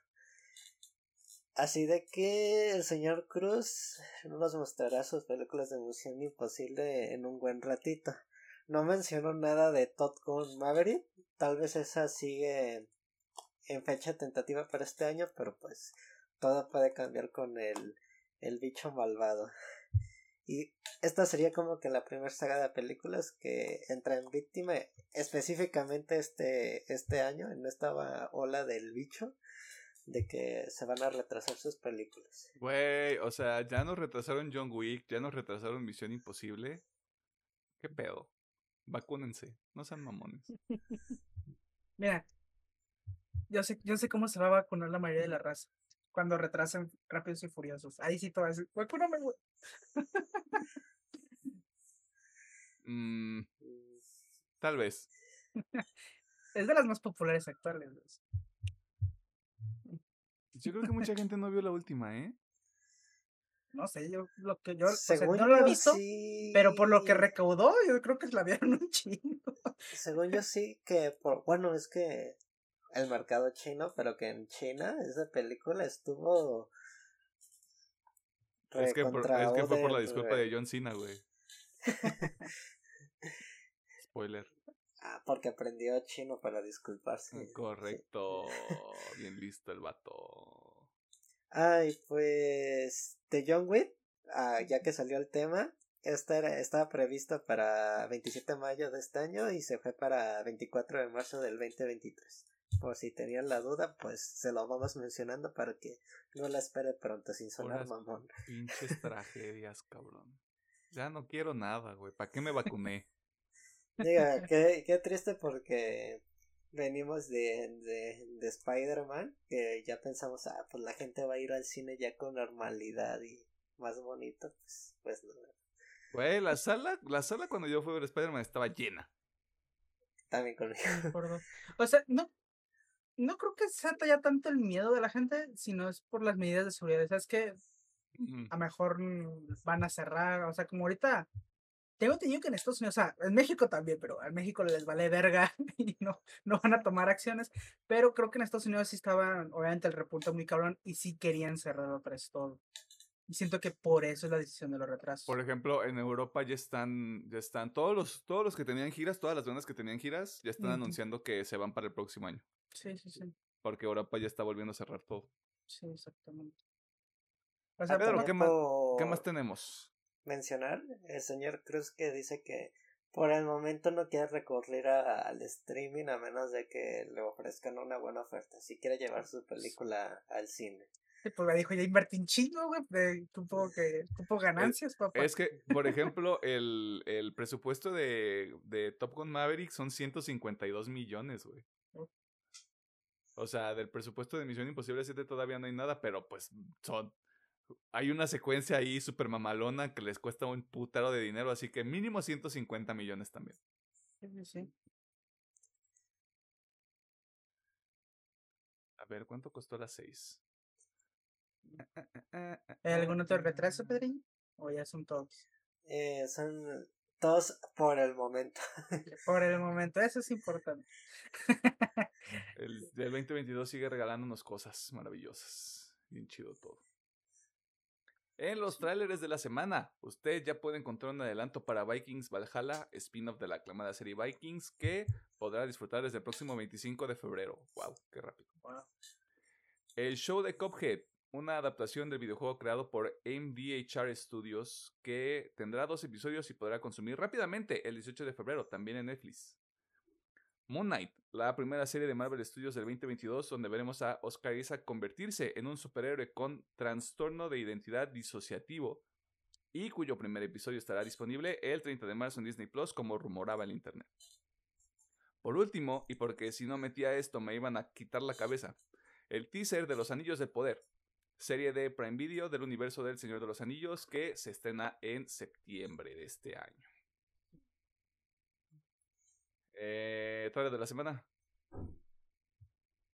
Así de que el señor Cruz nos mostrará sus películas de Misión Imposible en un buen ratito. No mencionó nada de Todd Gunn Maverick, tal vez esa sigue en fecha tentativa para este año, pero pues todo puede cambiar con el, el bicho malvado. Y esta sería como que la primera saga de películas que entra en víctima específicamente este, este año, en esta va- ola del bicho, de que se van a retrasar sus películas. Güey, o sea, ya nos retrasaron John Wick, ya nos retrasaron Misión Imposible. ¿Qué pedo? Vacúnense, no sean mamones. Mira, yo sé, yo sé cómo se va a vacunar la mayoría de la raza. cuando retrasen Rápidos y Furiosos. Ahí sí te va a decir, Goku no me gu-". Mm, tal vez. Es de las más populares actuales. Yo creo que mucha gente no vio la última, ¿eh? No sé, yo lo que yo, o sea, Según no lo he visto, sí. pero por lo que recaudó, yo creo que la vieron un chingo. Según yo sí que por bueno es que el mercado chino, pero que en China esa película estuvo Es que, por- es que fue por la disculpa de John Cena, güey. Spoiler. Ah, porque aprendió chino para disculparse. Sí. Correcto. Bien listo el vato. Ay, pues de John Wick, ah, ya que salió el tema, esta era, estaba prevista para 27 de mayo de este año y se fue para 24 de marzo del 2023. Por si tenían la duda, pues se lo vamos mencionando para que no la espere pronto sin sonar mamón. Pinches tragedias, cabrón. Ya no quiero nada, güey. ¿Para qué me vacuné? Diga, qué, qué triste porque venimos de, de, de Spider-Man, que ya pensamos, ah, pues la gente va a ir al cine ya con normalidad y más bonito, pues, pues no. Güey, la sala, la sala cuando yo fui a ver Spider-Man estaba llena. También conmigo. O sea, no, no creo que sea ya tanto el miedo de la gente, sino es por las medidas de seguridad. O sea, es que a lo mejor van a cerrar, o sea, como ahorita, tengo entendido que en Estados Unidos, o sea, en México también, pero a México les vale verga y no, no van a tomar acciones, pero creo que en Estados Unidos sí estaba, obviamente, el repunte muy cabrón y sí querían cerrar otra vez todo. Y siento que por eso es la decisión de los retrasos. Por ejemplo, en Europa ya están, ya están todos los, todos los que tenían giras, todas las bandas que tenían giras, ya están anunciando que se van para el próximo año. Sí, sí, sí, Porque Europa ya está volviendo a cerrar todo. sí, exactamente. O sea, Pedro, ¿qué más- ¿Qué más tenemos? Mencionar? El señor Cruz que dice que por el momento no quiere recurrir a- al streaming a menos de que le ofrezcan una buena oferta. Si quiere llevar su película al cine. Sí, pues me dijo, ya invertí un chingo, güey, de cupo, que, cupo ganancias, papá. Es que, por ejemplo, el, el presupuesto de, de Top Gun Maverick son 152 millones, güey. Oh. O sea, del presupuesto de Misión Imposible 7 todavía no hay nada, pero pues son... Hay una secuencia ahí súper mamalona que les cuesta un putero de dinero, así que mínimo 150 millones también. Sí, sí. A ver, ¿cuánto costó las 6? ¿Hay algún otro retraso, Pedriño? ¿O ya son todos? Eh, son todos por el momento. Por el momento, eso es importante. El del 2022 sigue regalándonos cosas maravillosas. Bien chido todo. En los tráileres de la semana, usted ya puede encontrar un adelanto para Vikings Valhalla, spin-off de la aclamada serie Vikings, que podrá disfrutar desde el próximo 25 de febrero. ¡Wow! ¡Qué rápido! El show de Cuphead, una adaptación del videojuego creado por MDHR Studios, que tendrá dos episodios y podrá consumir rápidamente el 18 de febrero, también en Netflix. Moon Knight, la primera serie de Marvel Studios del 2022, donde veremos a Oscar Isaac convertirse en un superhéroe con trastorno de identidad disociativo y cuyo primer episodio estará disponible el 30 de marzo en Disney Plus, como rumoraba el internet. Por último, y porque si no metía esto me iban a quitar la cabeza, el teaser de Los Anillos del Poder, serie de Prime Video del universo del Señor de los Anillos que se estrena en septiembre de este año. Eh, de la semana.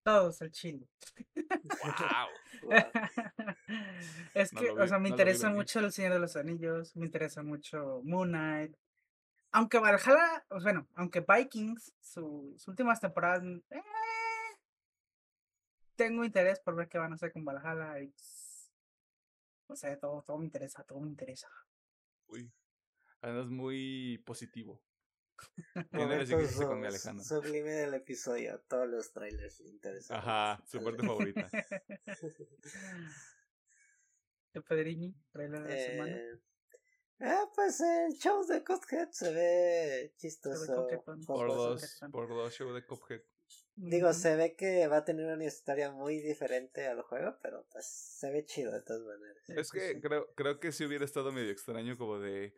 Todos al chile. ¡Wow! Es No que, o sea, me no vi interesa mucho El Señor de los Anillos, me interesa mucho Moon Knight. Aunque Valhalla, pues, bueno, aunque Vikings, su- sus últimas temporadas, eh, tengo interés por ver qué van a hacer con Valhalla. Y, pues, no sé, todo, todo me interesa, todo me interesa. Uy. Andas muy positivo. Alejandro. Sublime del episodio. Todos los trailers le interesan. Ajá, su parte favorita. ¿De Pedriñi? ¿Trailer de la semana? Eh, ah, pues el show de Cuphead se ve chistoso. Por dos, por dos show de Cuphead. Digo, se ve que va a tener una historia muy diferente al juego, pero pues se ve chido de todas maneras. Es sí, que sí. creo, creo que sí hubiera estado medio extraño como de...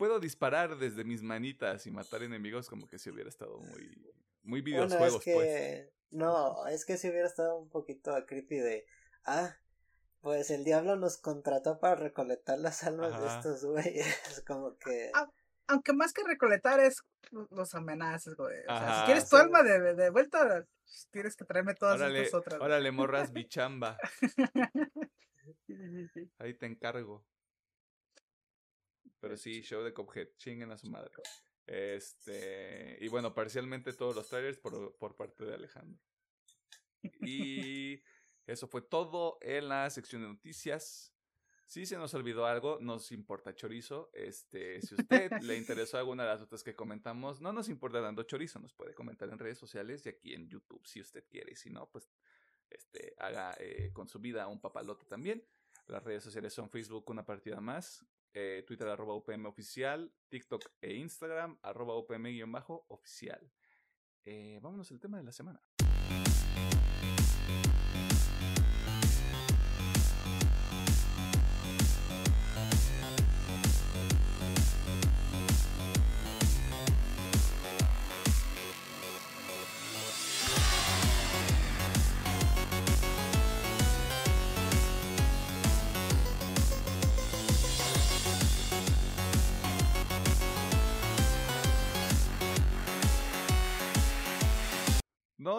Puedo disparar desde mis manitas y matar enemigos como que si hubiera estado muy... Muy Bueno, videojuegos, es que, pues. no, es que si hubiera estado un poquito creepy de, ah, pues el diablo nos contrató para recolectar las almas de estos güeyes. Como que. Ah, Aunque más que recolectar es los amenazas, güey. O sea, Ajá. si quieres tu Sí. alma de, de vuelta, pues, tienes que traerme todas Órale, estas otras. órale, morras bichamba. Ahí te encargo. Pero sí, show de Cuphead, chinguen a su madre. Este, y bueno, parcialmente todos los trailers por, por parte de Alejandro. Y eso fue todo en la sección de noticias. Si se nos olvidó algo, nos importa chorizo. Este, si usted le interesó alguna de las otras que comentamos, no nos importa dando chorizo, nos puede comentar en redes sociales y aquí en YouTube si usted quiere. Si no, pues este, haga eh, con su vida un papalote también. Las redes sociales son Facebook, una partida más, eh, Twitter arroba UPM oficial, TikTok e Instagram arroba UPM-oficial. Eh, vámonos al tema de la semana.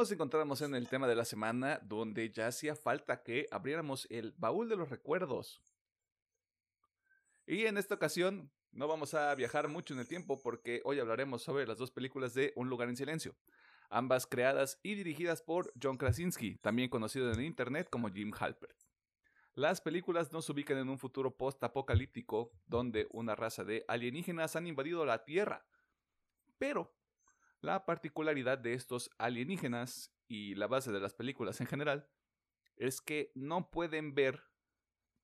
Nos encontramos en el tema de la semana donde ya hacía falta que abriéramos el baúl de los recuerdos. Y en esta ocasión no vamos a viajar mucho en el tiempo porque hoy hablaremos sobre las dos películas de Un lugar en silencio, ambas creadas y dirigidas por John Krasinski, también conocido en internet como Jim Halpert. Las películas nos ubican en un futuro post-apocalíptico donde una raza de alienígenas han invadido la Tierra. Pero la particularidad de estos alienígenas y la base de las películas en general es que no pueden ver,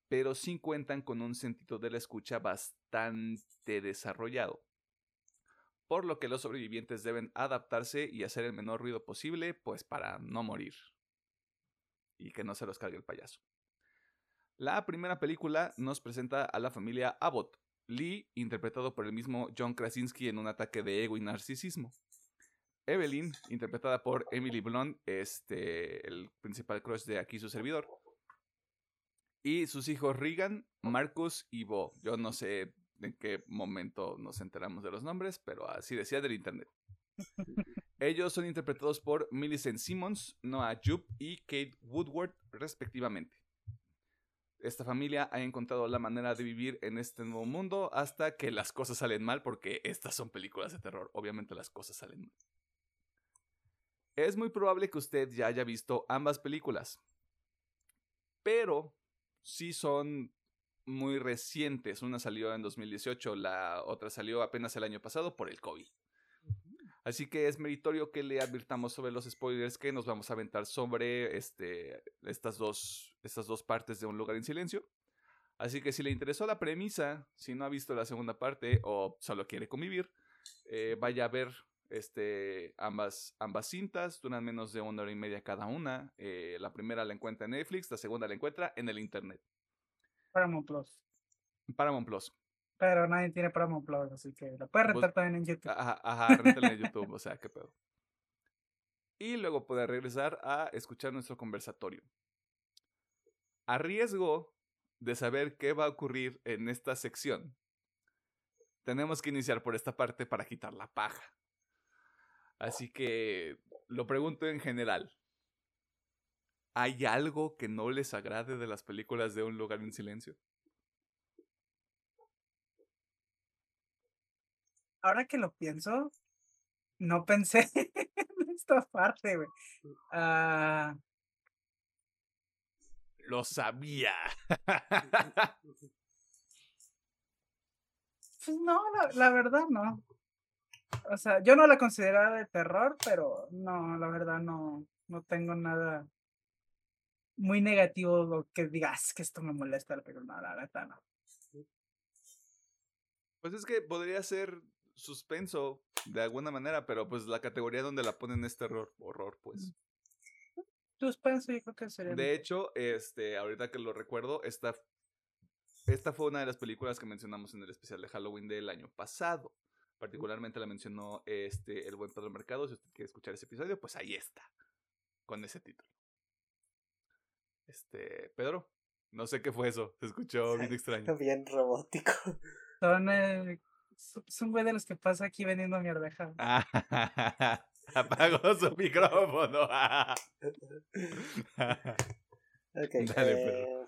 pero sí cuentan con un sentido de la escucha bastante desarrollado. Por lo que los sobrevivientes deben adaptarse y hacer el menor ruido posible, pues para no morir. Y que no se los cargue el payaso. La primera película nos presenta a la familia Abbott, Lee, interpretado por el mismo John Krasinski en un ataque de ego y narcisismo. Evelyn, interpretada por Emily Blunt, este, el principal crush de aquí su servidor. Y sus hijos Regan, Marcus y Bo. Yo no sé en qué momento nos enteramos de los nombres, pero así decía del internet. Ellos son interpretados por Millicent Simmons, Noah Jupe y Kate Woodward, respectivamente. Esta familia ha encontrado la manera de vivir en este nuevo mundo hasta que las cosas salen mal, porque estas son películas de terror. Obviamente las cosas salen mal. Es muy probable que usted ya haya visto ambas películas, pero sí son muy recientes. Una salió en 2018, la otra salió apenas el año pasado por el COVID. Así que es meritorio que le advirtamos sobre los spoilers que nos vamos a aventar sobre este, estas, dos, estas dos partes de Un lugar en silencio. Así que si le interesó la premisa, si no ha visto la segunda parte o solo quiere convivir, eh, vaya a ver este, ambas, ambas cintas, duran menos de una hora y media cada una. Eh, la primera la encuentra en Netflix, la segunda la encuentra en el internet. Paramount Plus. Paramount Plus. Pero nadie tiene Paramount Plus, así que la puedes rentar Bus- también en YouTube. Ajá, ajá, réntala en YouTube, o sea, qué pedo. Y luego puede regresar a escuchar nuestro conversatorio. A riesgo de saber qué va a ocurrir en esta sección, tenemos que iniciar por esta parte para quitar la paja. Así que lo pregunto en general. ¿Hay algo que no les agrade de las películas de Un lugar en silencio? Ahora que lo pienso, no pensé en esta parte, güey. Ah, Lo sabía. pues no, la, la verdad no. O sea, yo no la consideraba de terror, pero no, la verdad no, no tengo nada muy negativo lo que digas que esto me molesta, pero no, la verdad no. Pues es que podría ser suspenso de alguna manera, pero pues la categoría donde la ponen es terror, horror, pues. Suspenso yo creo que sería. De hecho, este, ahorita que lo recuerdo, esta, esta fue una de las películas que mencionamos en el especial de Halloween del año pasado. Particularmente la mencionó este, el buen Pedro Mercado. Si usted quiere escuchar ese episodio, pues ahí está, con ese título. Este, Pedro, No sé qué fue eso. Se escuchó bien extraño. Bien robótico. Son, eh, es un güey de los que pasa aquí vendiendo mi arveja. Apagó su micrófono. Ok, Dale, eh,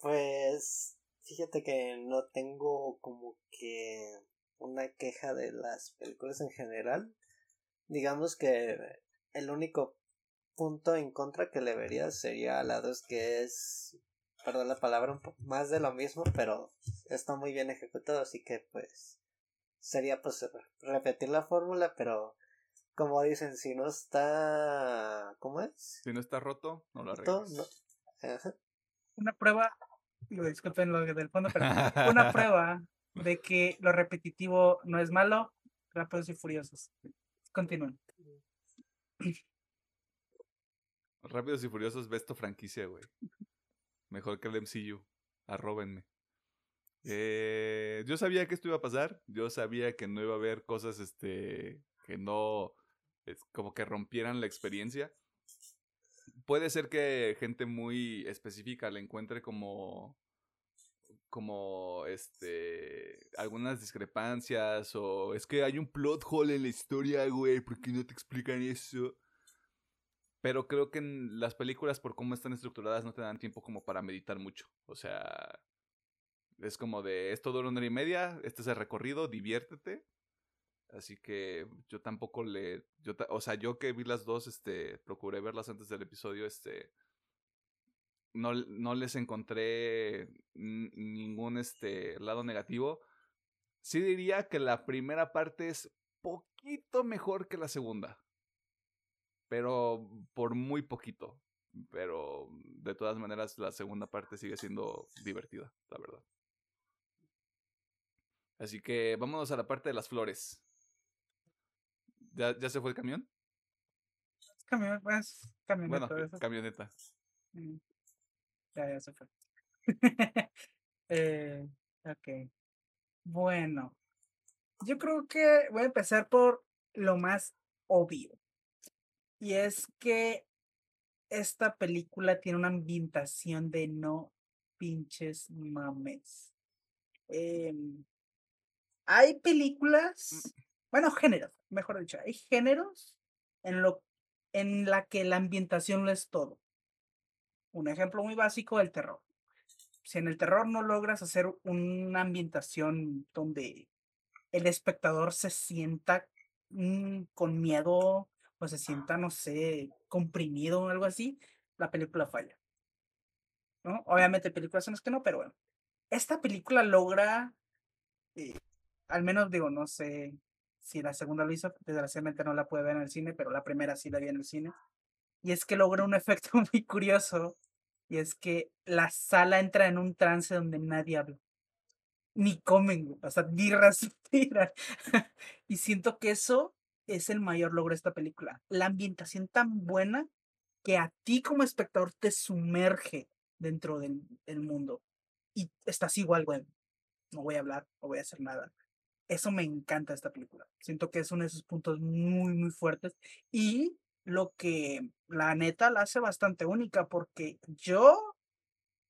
pues fíjate que no tengo como que una queja de las películas en general. Digamos que el único punto en contra que le vería sería la 2 que es, perdón la palabra, un poco más de lo mismo, pero está muy bien ejecutado, así que pues sería pues repetir la fórmula, pero como dicen, si no está... ¿Cómo es? si no está roto, no lo roto, arregles. no-. Una prueba, disculpen lo del fondo, pero una prueba de que lo repetitivo no es malo. Rápidos y furiosos. Continúen. Rápidos y Furiosos, ves tu franquicia, güey. Mejor que el MCU. Arróbenme. Eh, yo sabía que esto iba a pasar. Yo sabía que no iba a haber cosas, este, que no, es como que rompieran la experiencia. Puede ser que gente muy específica le encuentre como, como, este, algunas discrepancias o es que hay un plot hole en la historia, güey, ¿por qué no te explican eso? Pero creo que en las películas, por cómo están estructuradas, no te dan tiempo como para meditar mucho. O sea, es como de, esto dura una hora y media, este es el recorrido, diviértete. Así que yo tampoco le, o sea, yo que vi las dos, este, procuré verlas antes del episodio, este, no, no les encontré ningún, este, lado negativo. Sí diría que la primera parte es poquito mejor que la segunda pero por muy poquito. Pero de todas maneras, la segunda parte sigue siendo divertida, la verdad. Así que vámonos a la parte de las flores. ¿Ya, ya se fue el camión? Es camión, es camioneta. Bueno, camioneta. Mm. Ya, ya se fue. eh, ok. Bueno. Yo creo que voy a empezar por lo más obvio. Y es que esta película tiene una ambientación de no pinches mames. Em, hay películas, bueno, géneros, mejor dicho, hay géneros en lo en la que la ambientación lo es todo. Un ejemplo muy básico, el terror. Si en el terror no logras hacer una ambientación donde el espectador se sienta mm, con miedo o se sienta, no sé, comprimido o algo así, la película falla. ¿No? Obviamente hay películas en las que no, pero bueno. Esta película logra, eh, al menos digo, no sé si la segunda lo hizo, desgraciadamente no la pude ver en el cine, pero la primera sí la vi en el cine. Y es que logra un efecto muy curioso, y es que la sala entra en un trance donde nadie habla. Ni comen, o sea, ni respiran. y siento que eso es el mayor logro de esta película. La ambientación tan buena que a ti como espectador te sumerge dentro del, del mundo. Y estás igual, güey. No voy a hablar, no voy a hacer nada. Eso me encanta esta película. Siento que es uno de esos puntos muy, muy fuertes. Y lo que la neta la hace bastante única, porque yo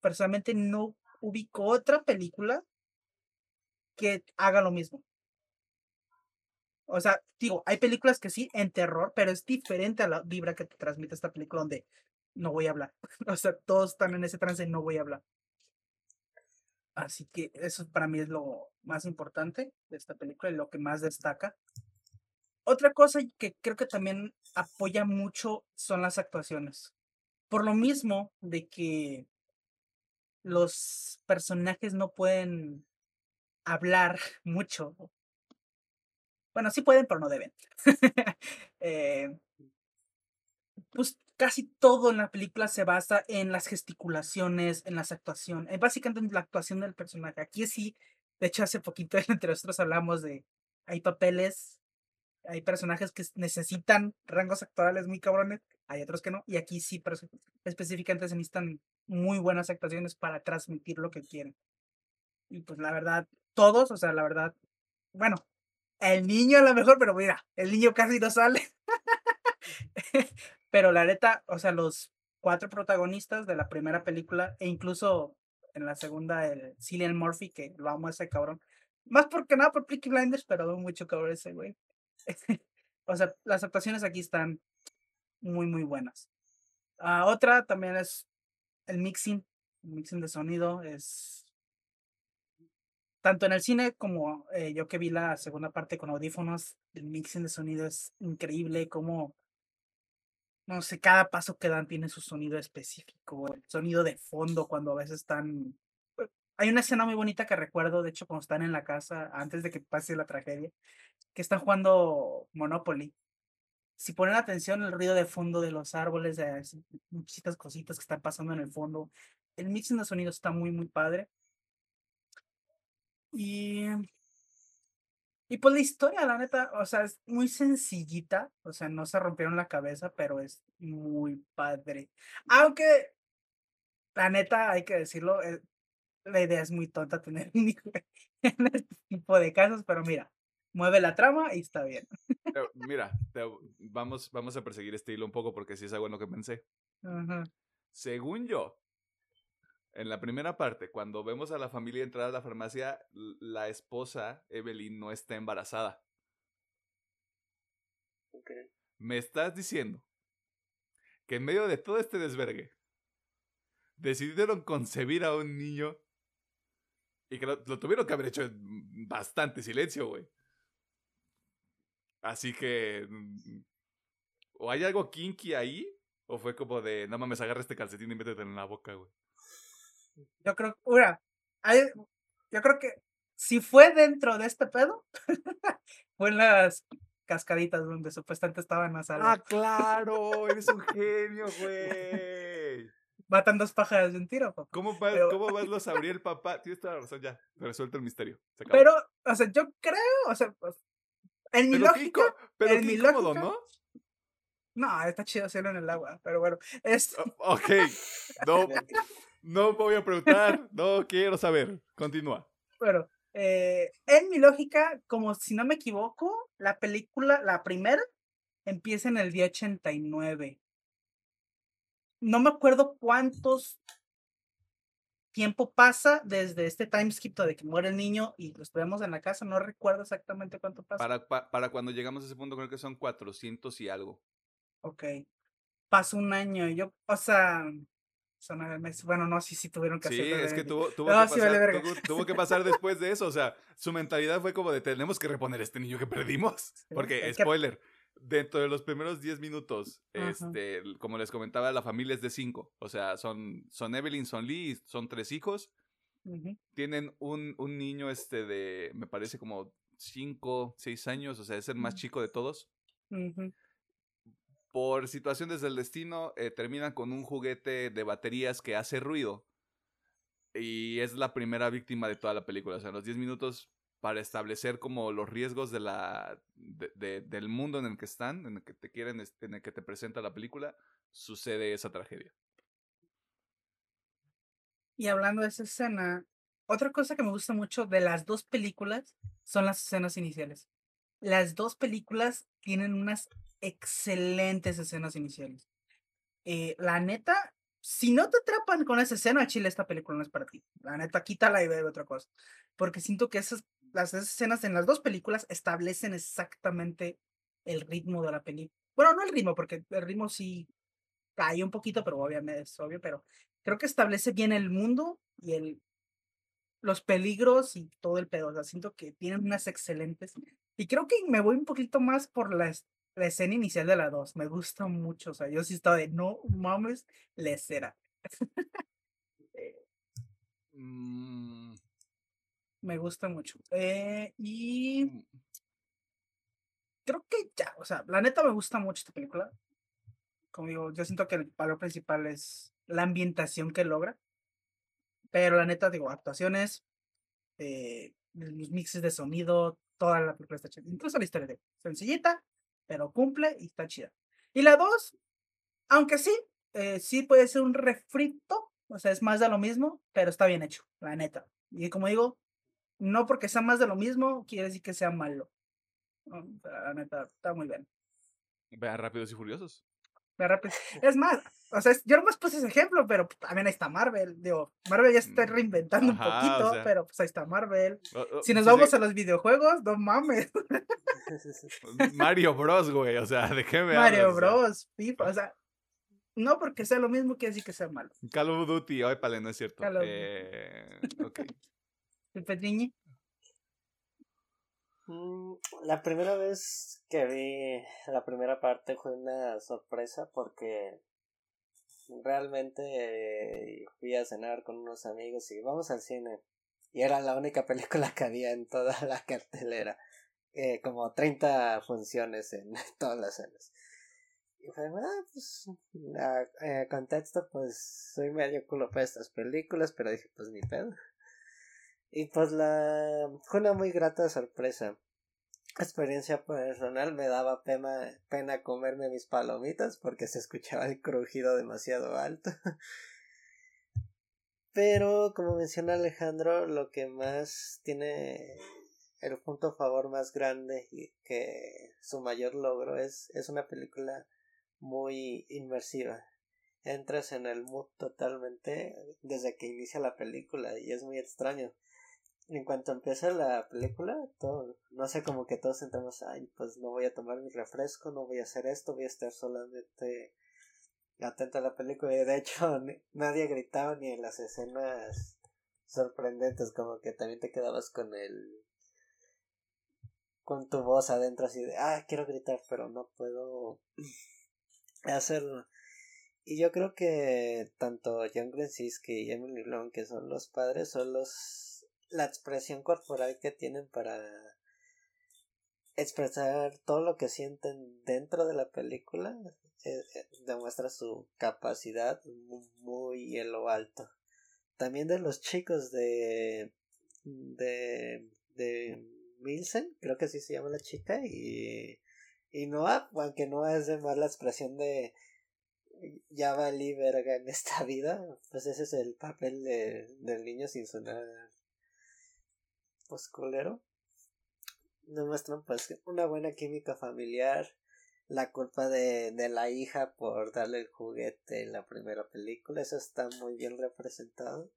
personalmente no ubico otra película que haga lo mismo. O sea, digo, hay películas que sí, en terror, pero es diferente a la vibra que te transmite esta película donde no voy a hablar. O sea, todos están en ese trance de no voy a hablar. Así que eso para mí es lo más importante de esta película y lo que más destaca. Otra cosa que creo que también apoya mucho son las actuaciones. Por lo mismo de que los personajes no pueden hablar mucho. Bueno, sí pueden, pero no deben. Eh, pues casi todo en la película se basa en las gesticulaciones, en las actuaciones, básicamente en la actuación del personaje. Aquí sí, de hecho hace poquito entre nosotros hablamos de, hay papeles, hay personajes que necesitan rangos actorales muy cabrones, hay otros que no, y aquí sí, pero específicamente se necesitan muy buenas actuaciones para transmitir lo que quieren. Y pues la verdad, todos, o sea, la verdad, bueno, el niño a lo mejor, pero mira, el niño casi no sale. pero la neta, o sea, los cuatro protagonistas de la primera película e incluso en la segunda el Cillian Murphy, que lo amo a ese cabrón. Más porque nada por Peaky Blinders, pero doy mucho cabrón ese güey. o sea, las actuaciones aquí están muy, muy buenas. Ah, otra también es el mixing, el mixing de sonido es tanto en el cine como eh, yo que vi la segunda parte con audífonos, el mixing de sonido es increíble, como no sé, cada paso que dan tiene su sonido específico, el sonido de fondo cuando a veces están... pues, Hay una escena muy bonita que recuerdo, de hecho, cuando están en la casa, antes de que pase la tragedia, que están jugando Monopoly. Si ponen atención el ruido de fondo de los árboles, de así, muchitas cositas que están pasando en el fondo, el mixing de sonido está muy, muy padre. Y y pues la historia, la neta, o sea, es muy sencillita, o sea, no se rompieron la cabeza, pero es muy padre. Aunque, la neta, hay que decirlo, eh, la idea es muy tonta tener un hijo en este tipo de casos, pero mira, mueve la trama y está bien. Pero, mira, te- vamos, vamos a perseguir este hilo un poco porque sí es algo en lo que pensé. Ajá, Según yo, en la primera parte, cuando vemos a la familia entrar a la farmacia, la esposa, Evelyn, no está embarazada. Me estás diciendo que en medio de todo este desvergue, decidieron concebir a un niño y que lo, lo tuvieron que haber hecho en bastante silencio, güey. Así que... mm, O hay algo kinky ahí, o fue como de, no mames, agarra este calcetín y métete en la boca, güey. Yo creo, mira, hay- yo creo que si fue dentro de este pedo, fue en las cascaditas donde supuestamente estaban a salvo. ¡Ah, claro! ¡Eres un genio, güey! Matan dos pájaros de un tiro, papá. ¿Cómo, va- Pero- ¿Cómo más lo sabría el papá? Tienes toda la razón, ya. Resuelto el misterio. Se acabó. Pero, o sea, yo creo, o sea, pues, en mi pero lógica, pero en qué mi incómodo, lógica- ¿no? no, está chido hacerlo en el agua, pero bueno, es, ok. No, no voy a preguntar. No quiero saber. Continúa. bueno, eh, en mi lógica, como si no me equivoco, la película, la primera, empieza en el día 89. No me acuerdo cuántos tiempo pasa desde este time skip de que muere el niño y los vemos en la casa, no recuerdo exactamente cuánto pasa. Para, pa- para cuando llegamos a ese punto, creo que son 400 y algo. Ok. Pasó un año y yo, o sea, son nueve meses. Bueno, no, sí, sí tuvieron que Sí, hacerlo es de- que tuvo, tuvo No, que sí, vale pasar, verga. tuvo, tuvo que pasar después de eso. O sea, su mentalidad fue como de tenemos que reponer este niño que perdimos. Porque, es que- spoiler, dentro de los primeros 10 minutos, Ajá. este, como les comentaba, la familia es de 5. O sea, son, son Evelyn, son Lee, son tres hijos. Tienen un, un niño este de, me parece como 5, 6 años. O sea, es el más chico de todos. por situaciones del destino, eh, terminan con un juguete de baterías que hace ruido. Y es la primera víctima de toda la película. O sea, en los 10 minutos para establecer como los riesgos de la, de- de- del mundo en el que están, en el que te quieren, en el que te presenta la película, sucede esa tragedia. Y hablando de esa escena, otra cosa que me gusta mucho de las dos películas son las escenas iniciales. Las dos películas tienen unas excelentes escenas iniciales. Eh, la neta, si no te atrapan con esa escena, Chile, esta película no es para ti. La neta, quítala y ve otra cosa. Porque siento que esas, las escenas en las dos películas establecen exactamente el ritmo de la película. Bueno, no el ritmo, porque el ritmo sí cae un poquito, pero obviamente es obvio, pero creo que establece bien el mundo y el los peligros y todo el pedo. O sea, siento que tienen unas excelentes. Y creo que me voy un poquito más por la, la escena inicial de la 2. Me gusta mucho. O sea, yo sí estaba de no mames, la escena. Eh, Mm, me gusta mucho. Eh, y mm, creo que ya, o sea, la neta me gusta mucho esta película. Como digo, yo siento que el valor principal es la ambientación que logra. Pero la neta, digo, actuaciones, eh, los mixes de sonido, toda la película está chida. Incluso la historia de sencillita, pero cumple y está chida. Y la dos, aunque sí, eh, sí puede ser un refrito, o sea, es más de lo mismo, pero está bien hecho, la neta. Y como digo, no porque sea más de lo mismo, quiere decir que sea malo. O la neta, está muy bien. Vean Rápidos y Furiosos. Me arrepiento. Es más, o sea, yo nomás puse ese ejemplo, pero pues, también ahí está Marvel. Digo, Marvel ya se está Mm, reinventando ajá, un o poquito, sea. pero pues ahí está Marvel. O- o- Si nos vamos sí, a los videojuegos, no mames. Mario Bros, güey. O sea, ¿de qué me Mario hablas? O sea, Bros, FIFA, o sea, no porque sea lo mismo quiere decir que sea malo. Call of Duty, ay, pale, no es cierto. Call of Eh, ok. El Petriñi, Mm, La primera vez que vi la primera parte fue una sorpresa porque realmente fui a cenar con unos amigos y vamos al cine. Y era la única película que había en toda la cartelera. Eh, como 30 funciones en todas las salas. Y fue, ah, pues, a- eh, contexto, pues, soy medio culo para estas películas, pero dije, pues, ni pedo. Y pues la fue una muy grata sorpresa. Experiencia personal me daba pena, pena comerme mis palomitas porque se escuchaba el crujido demasiado alto. Pero como menciona Alejandro, lo que más tiene el punto favor más grande y que su mayor logro es, es una película muy inmersiva. Entras en el mood totalmente desde que inicia la película y es muy extraño en cuanto empieza la película, todo, no sé, como que todos entramos, ay, pues no voy a tomar mi refresco, no voy a hacer esto, voy a estar solamente atento a la película. Y de hecho, ni- nadie gritaba ni en las escenas sorprendentes, como que también te quedabas con el. con tu voz adentro, así de, ah, quiero gritar, pero no puedo hacerlo. Y yo creo que tanto John Krasinski y Emily Blunt, que son los padres, son los la expresión corporal que tienen para expresar todo lo que sienten dentro de la película eh, eh, demuestra su capacidad mu- muy en lo alto. También de los chicos de de de Milsen creo que así se llama la chica y y Noah aunque Noah es de más la expresión de ya valí verga en esta vida pues ese es el papel de, del niño sin sonar pues culero demuestran pues una buena química familiar la culpa de, de la hija por darle el juguete en la primera película eso está muy bien representado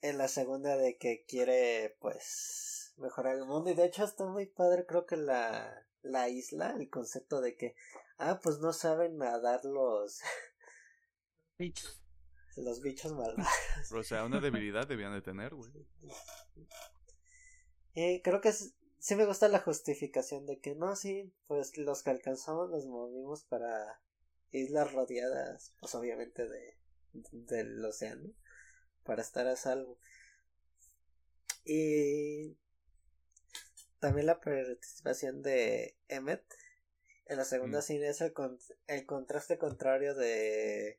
en la segunda de que quiere pues mejorar el mundo y de hecho está muy padre creo que la la isla el concepto de que ah pues no saben nadar los bichos. los bichos malvados O sea, una debilidad debían de tener, güey. Eh, creo que es- sí me gusta la justificación de que no, sí, pues los que alcanzamos nos movimos para islas rodeadas, pues obviamente de del océano, para estar a salvo. Y también la participación de Emmet en la segunda Mm. cine es el, con- el contraste contrario de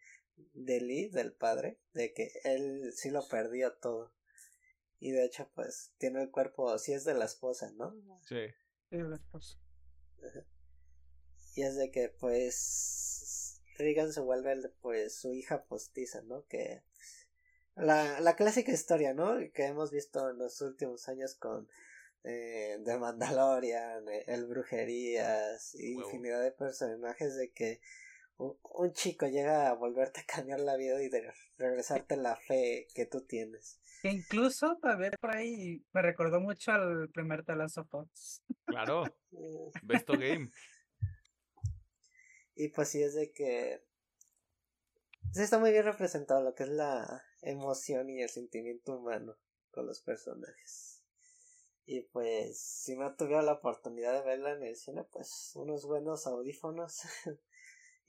de Lee, del padre, de que él sí lo perdió todo. Y de hecho, pues, tiene el cuerpo, sí es de la esposa, ¿no? Sí. Sí, la esposa. Y es de que, pues, Regan se vuelve, el- pues, su hija postiza, ¿no? Que la, la clásica historia, ¿no? Que hemos visto en los últimos años con eh, The Mandalorian, eh, El Brujerías, y Huevo. infinidad de personajes de que un, un chico llega a volverte a cambiar la vida y de regresarte la fe que tú tienes. Que incluso, a ver, por ahí me recordó mucho al primer The Last of Us. Claro. Besto Game. Y pues sí es de que sí está muy bien representado lo que es la emoción y el sentimiento humano con los personajes. Y pues si no tuvieron la oportunidad de verla en el cine, pues unos buenos audífonos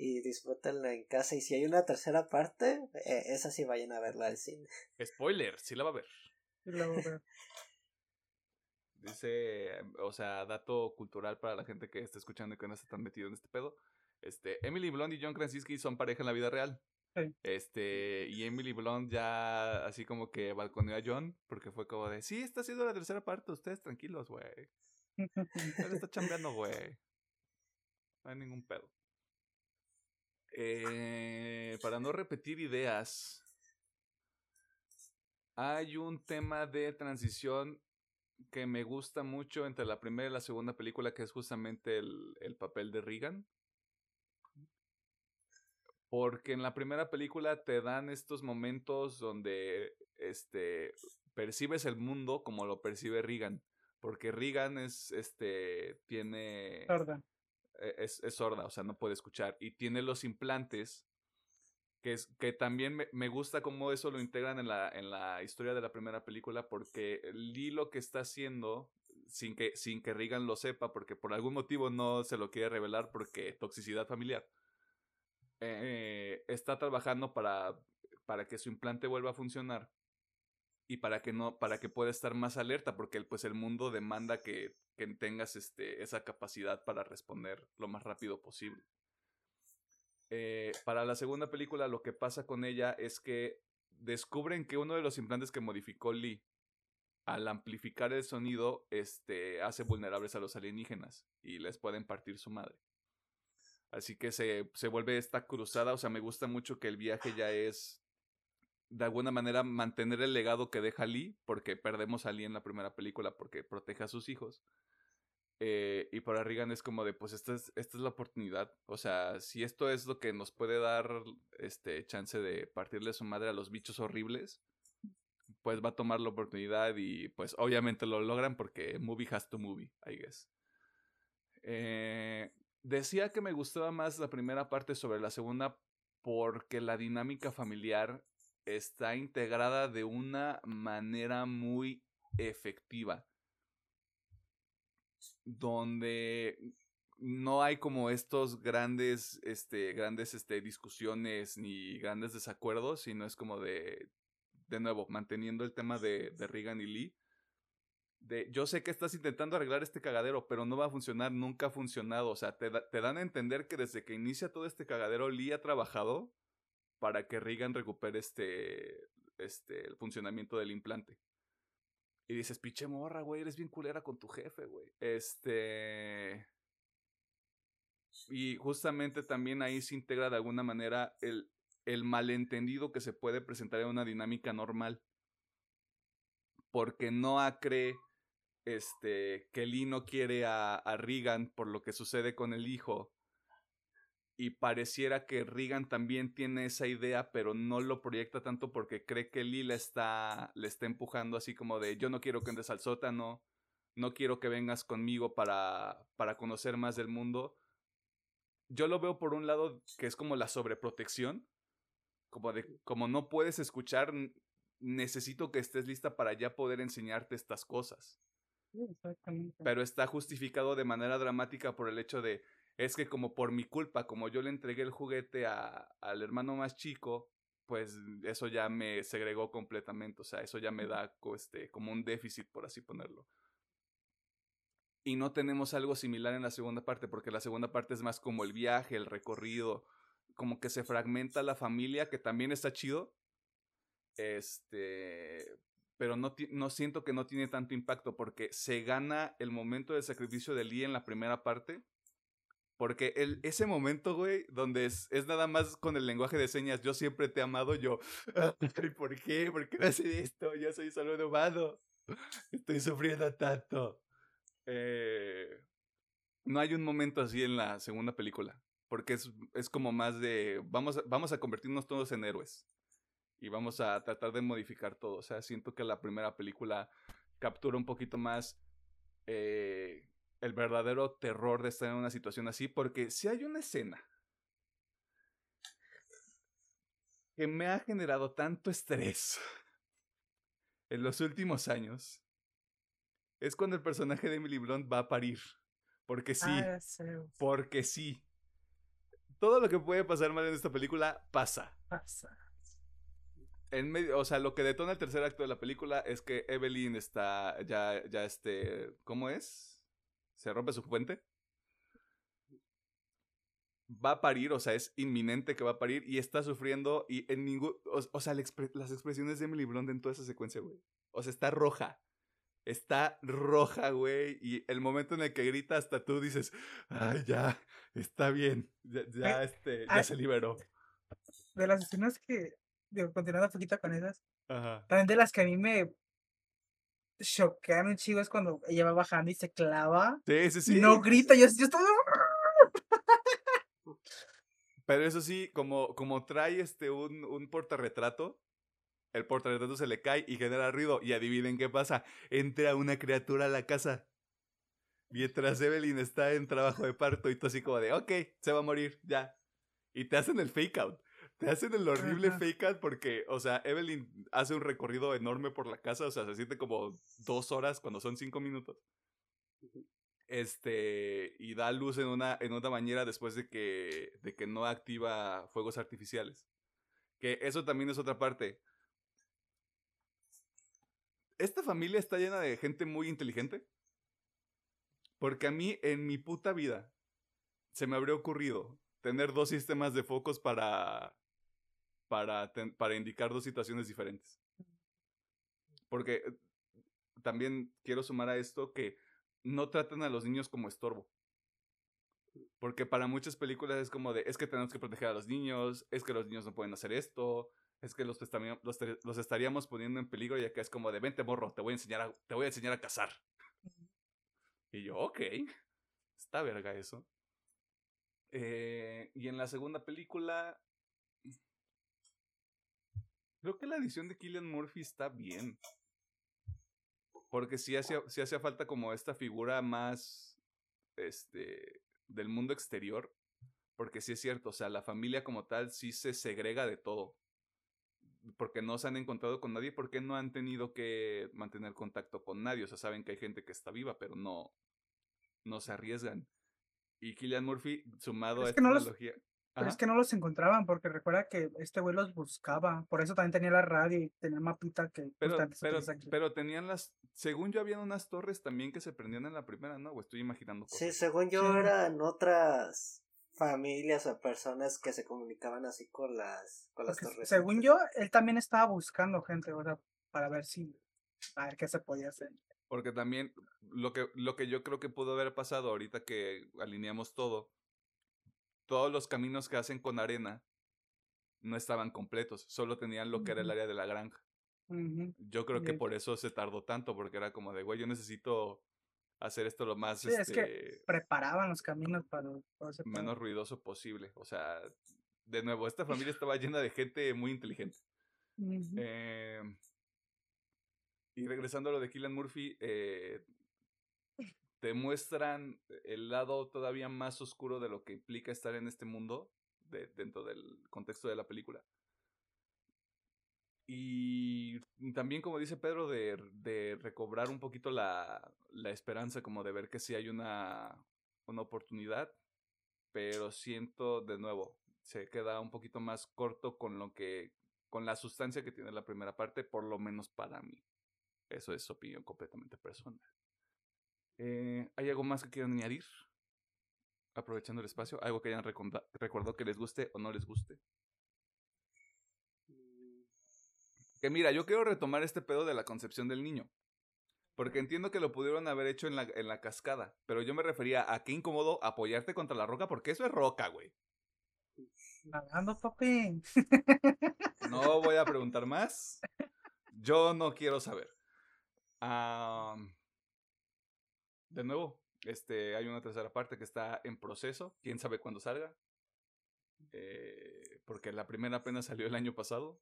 y disfrútenla en casa. Y si hay una tercera parte, eh, esa sí vayan a verla al cine. Spoiler, sí la va a ver. Y luego, veo, Dice, o sea, dato cultural para la gente que está escuchando y que no está tan metido en este pedo. Este, Emily Blunt y John Krasinski son pareja en la vida real. Sí. Este, y Emily Blunt ya así como que balconeó a John porque fue como de, sí, está haciendo la tercera parte, ustedes tranquilos, güey. Él está chambeando, güey. No hay ningún pedo. Eh, para no repetir ideas, hay un tema de transición que me gusta mucho entre la primera y la segunda película, que es justamente el, el papel de Regan. Porque en la primera película te dan estos momentos donde este, percibes el mundo como lo percibe Regan. Porque Regan es, este, tiene... e- Es, es sorda, o sea, no puede escuchar. Y tiene los implantes, que, es, que también me, me gusta cómo eso lo integran en la, en la historia de la primera película, porque Lee lo que está haciendo, sin que, sin que Regan lo sepa, porque por algún motivo no se lo quiere revelar, porque toxicidad familiar, eh, está trabajando para, para que su implante vuelva a funcionar y para que no para que pueda estar más alerta porque el, pues el mundo demanda que, que tengas este esa capacidad para responder lo más rápido posible. Eh, para la segunda película lo que pasa con ella es que descubren que uno de los implantes que modificó Lee al amplificar el sonido este hace vulnerables a los alienígenas y les pueden partir su madre. Así que se, se vuelve esta cruzada o sea me gusta mucho que el viaje ya es de alguna manera mantener el legado que deja Lee, porque perdemos a Lee en la primera película porque protege a sus hijos. Eh, y para Regan es como de, pues esta es, esta es la oportunidad. O sea, si esto es lo que nos puede dar este chance de partirle su madre a los bichos horribles, pues va a tomar la oportunidad y pues obviamente lo logran porque movie has to movie, I guess. Eh, decía que me gustaba más la primera parte sobre la segunda porque la dinámica familiar está integrada de una manera muy efectiva. Donde no hay como estos grandes, este, grandes este, discusiones ni grandes desacuerdos, sino es como de, de nuevo, manteniendo el tema de, de Regan y Lee. De, yo sé que estás intentando arreglar este cagadero, pero no va a funcionar, nunca ha funcionado. O sea, te, da, te dan a entender que desde que inicia todo este cagadero, Lee ha trabajado para que Regan recupere este, este, el funcionamiento del implante. Y dices, pinche morra, güey, eres bien culera con tu jefe, güey. Este... Y justamente también ahí se integra de alguna manera el, el malentendido que se puede presentar en una dinámica normal. Porque Noah cree este, que Lee no quiere a, a Regan por lo que sucede con el hijo y pareciera que Regan también tiene esa idea, pero no lo proyecta tanto porque cree que le está, le está empujando así como de yo no quiero que entres al sótano, no quiero que vengas conmigo para, para conocer más del mundo. Yo lo veo por un lado que es como la sobreprotección, como de como no puedes escuchar, necesito que estés lista para ya poder enseñarte estas cosas. Pero está justificado de manera dramática por el hecho de es que como por mi culpa, como yo le entregué el juguete a, al hermano más chico, pues eso ya me segregó completamente, o sea, eso ya me da este, como un déficit, por así ponerlo. Y no tenemos algo similar en la segunda parte, porque la segunda parte es más como el viaje, el recorrido, como que se fragmenta la familia, que también está chido. Este, pero no, no siento que no tiene tanto impacto, porque se gana el momento del sacrificio de Lee en la primera parte porque ese momento, güey, donde es, nada más con el lenguaje de señas, yo siempre te he amado, yo, ¿por qué? ¿Por qué me hace esto? Yo soy solo un humano. Estoy sufriendo tanto. Eh, no hay un momento así en la segunda película, porque es, es como más de, vamos, vamos a convertirnos todos en héroes y vamos a tratar de modificar todo. O sea, siento que la primera película captura un poquito más... Eh, el verdadero terror de estar en una situación así, porque si hay una escena que me ha generado tanto estrés en los últimos años, es cuando el personaje de Emily Blunt va a parir. Porque sí, Ah, sí, porque sí. Todo lo que puede pasar mal en esta película pasa. pasa. En medio, o sea, lo que detona el tercer acto de la película es que Evelyn está ya, ya este, ¿cómo es? Se rompe su fuente. Va a parir, o sea, es inminente que va a parir y está sufriendo y en ningún, o, o sea, expre, las expresiones de Emily Blunt en toda esa secuencia, güey. O sea, está roja. Está roja, güey. Y el momento en el que grita hasta tú dices, ay, ya, está bien. Ya, ya este, ya ay, se liberó. De las escenas que, digo, continuando un poquito con esas, Ajá. también de las que a mí me choquean un chico es cuando ella va bajando y se clava. Sí, sí, sí. No grita, yo, yo estoy... Pero eso sí, como, como trae este un, un portarretrato, el portarretrato se le cae y genera ruido. Y adivinen qué pasa. Entra una criatura a la casa. Mientras Evelyn está en trabajo de parto y tú así como de, ok, se va a morir, ya. Y te hacen el fake out. Te hacen el horrible fake out porque, o sea, Evelyn hace un recorrido enorme por la casa, o sea, se siente como dos horas cuando son cinco minutos. Este, y da luz en una, en una bañera después de que, de que no activa fuegos artificiales. Que eso también es otra parte. Esta familia está llena de gente muy inteligente. Porque a mí, en mi puta vida, se me habría ocurrido tener dos sistemas de focos para, para, ten- para indicar dos situaciones diferentes. Porque eh, también quiero sumar a esto que no tratan a los niños como estorbo. Porque para muchas películas es como de, es que tenemos que proteger a los niños, es que los niños no pueden hacer esto, es que los, los, los estaríamos poniendo en peligro y acá es como de, vente morro, te voy a enseñar a, te voy a, enseñar a cazar. Y yo, ok, está verga eso. Eh, y en la segunda película, creo que la edición de Killian Murphy está bien. Porque sí hacía, sí hacía falta como esta figura más este, del mundo exterior. Porque sí es cierto, o sea, la familia como tal sí se segrega de todo. Porque no se han encontrado con nadie, porque no han tenido que mantener contacto con nadie. O sea, saben que hay gente que está viva, pero no, no se arriesgan. Y Killian Murphy, sumado a esta no los- tecnología. Pero es que no los encontraban, porque recuerda que este güey los buscaba. Por eso también tenía la radio y tenía el mapita que Pero, pero, pero tenían las. Según yo, habían unas torres también que se prendían en la primera, ¿no? O estoy imaginando cosas. Sí, según yo Sí. eran otras familias o personas que se comunicaban así con las, con las Porque torres. según yo, él también estaba buscando gente, o sea, para ver si, a ver qué se podía hacer. Porque también lo que, lo que yo creo que pudo haber pasado ahorita que alineamos todo, todos los caminos que hacen con arena no estaban completos, solo tenían lo que era el área de la granja. Yo creo que por eso se tardó tanto, porque era como de, güey, yo necesito hacer esto lo más Sí, es que este, Preparaban los caminos para, para menos ruidoso posible. O sea, de nuevo, esta familia estaba llena de gente muy inteligente. Eh, y regresando a lo de Killian Murphy, eh, te muestran el lado todavía más oscuro de lo que implica estar en este mundo de- dentro del contexto de la película. Y también, como dice Pedro, de, de recobrar un poquito la, la esperanza, como de ver que sí hay una, una oportunidad, pero siento de nuevo, se queda un poquito más corto con lo que, con la sustancia que tiene la primera parte, por lo menos para mí. Eso es opinión completamente personal. Eh, ¿Hay algo más que quieran añadir? Aprovechando el espacio, algo que hayan recordado que les guste o no les guste. Mm, Que mira, yo quiero retomar este pedo de la concepción del niño. Porque entiendo que lo pudieron haber hecho en la, en la cascada. Pero yo me refería a qué incómodo apoyarte contra la roca, porque eso es roca, güey. Nadando, papi. No voy a preguntar más. Yo no quiero saber. Ah, de nuevo, este, hay una tercera parte que está en proceso. Quién sabe cuándo salga. Eh, porque la primera apenas salió el año pasado.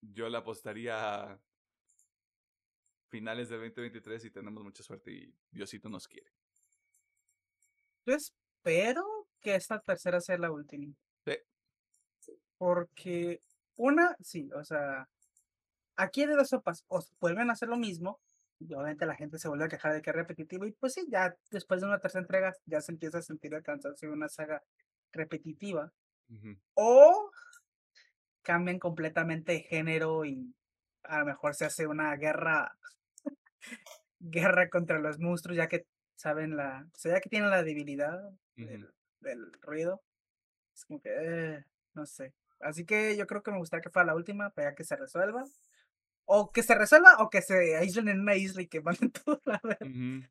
Yo la apostaría a finales de 2023 y tenemos mucha suerte y Diosito nos quiere. Yo espero que esta tercera sea la última. Sí. Porque una, sí, o sea, aquí de dos sopas, o s- vuelven a hacer lo mismo, y obviamente la gente se vuelve a quejar de que es repetitivo, y pues sí, ya después de una tercera entrega ya se empieza a sentir el cansancio de una saga repetitiva, o cambian completamente de género y a lo mejor se hace una guerra, guerra contra los monstruos, ya que saben la, o sea, ya que tienen la debilidad del, Ujú. del ruido. Es como que, eh, no sé. Así que yo creo que me gustaría que fuera la última, para que se resuelva. O que se resuelva o que se aíslen en una isla y que manden todo la verga. Ujú.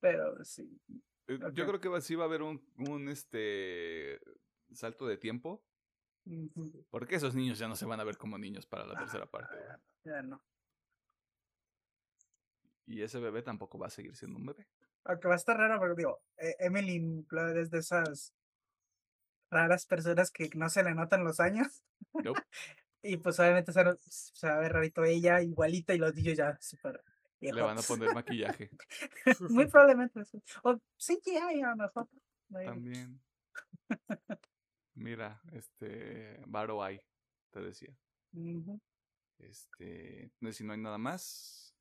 Pero sí. Eh, Yo creo que sí va a haber un, un este salto de tiempo. Porque esos niños ya no se van a ver como niños para la tercera parte. güey. Ya no. Y ese bebé tampoco va a seguir siendo un bebé. Aunque va a estar raro, porque digo, eh, Emily es de esas raras personas que no se le notan los años. Nope. y pues obviamente se, va- a ver rarito ella, igualita, y los niños ya súper Le van a poner maquillaje. Muy probablemente. sí. O sí, a lo mejor. hay- También. Mira, este. Varo hay, te decía. Ujú. Este. No sé si no hay nada más.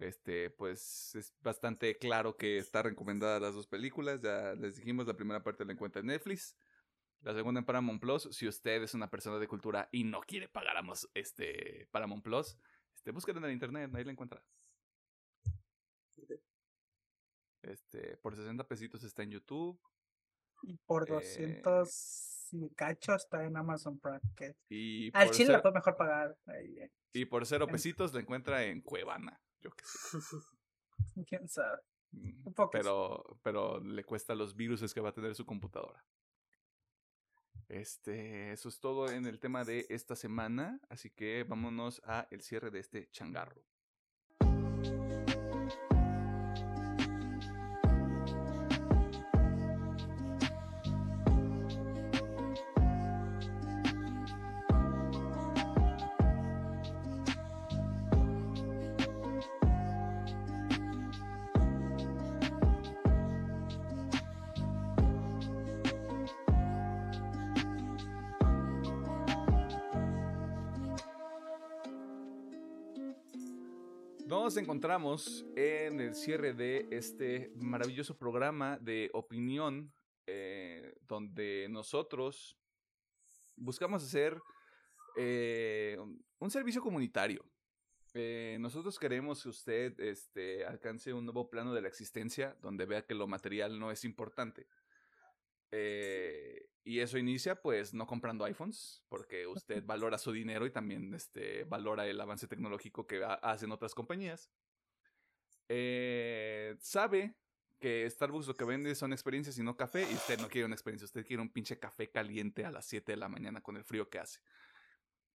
Este, pues es bastante claro que está recomendada las dos películas. Ya les dijimos, la primera parte la encuentra en Netflix. La segunda en Paramount Plus. Si usted es una persona de cultura y no quiere pagar a este, Paramount Plus, este, búsquela en el internet, ahí la encuentra. Este, por 60 pesitos está en YouTube. Y por Eh, 200 y cacho está en Amazon Prime. Que Y al chile la puede mejor pagar. ahí, eh, y por cero en- pesitos la encuentra en Cuevana. Yo qué sé. quién sabe. Mm, Un poco sí. Pero, pero le cuesta los virus que va a tener su computadora. Este, eso es todo en el tema de esta semana. Así que vámonos a el cierre de este changarro. Nos encontramos en el cierre de este maravilloso programa de opinión, eh, donde nosotros buscamos hacer eh, un servicio comunitario. Eh, nosotros queremos que usted este, alcance un nuevo plano de la existencia, donde vea que lo material no es importante. Eh, y eso inicia pues no comprando iPhones, porque usted valora su dinero y también este, valora el avance tecnológico que ha- hacen otras compañías. Eh, sabe que Starbucks lo que vende son experiencias y no café, y usted no quiere una experiencia, usted quiere un pinche café caliente a las 7 de la mañana con el frío que hace.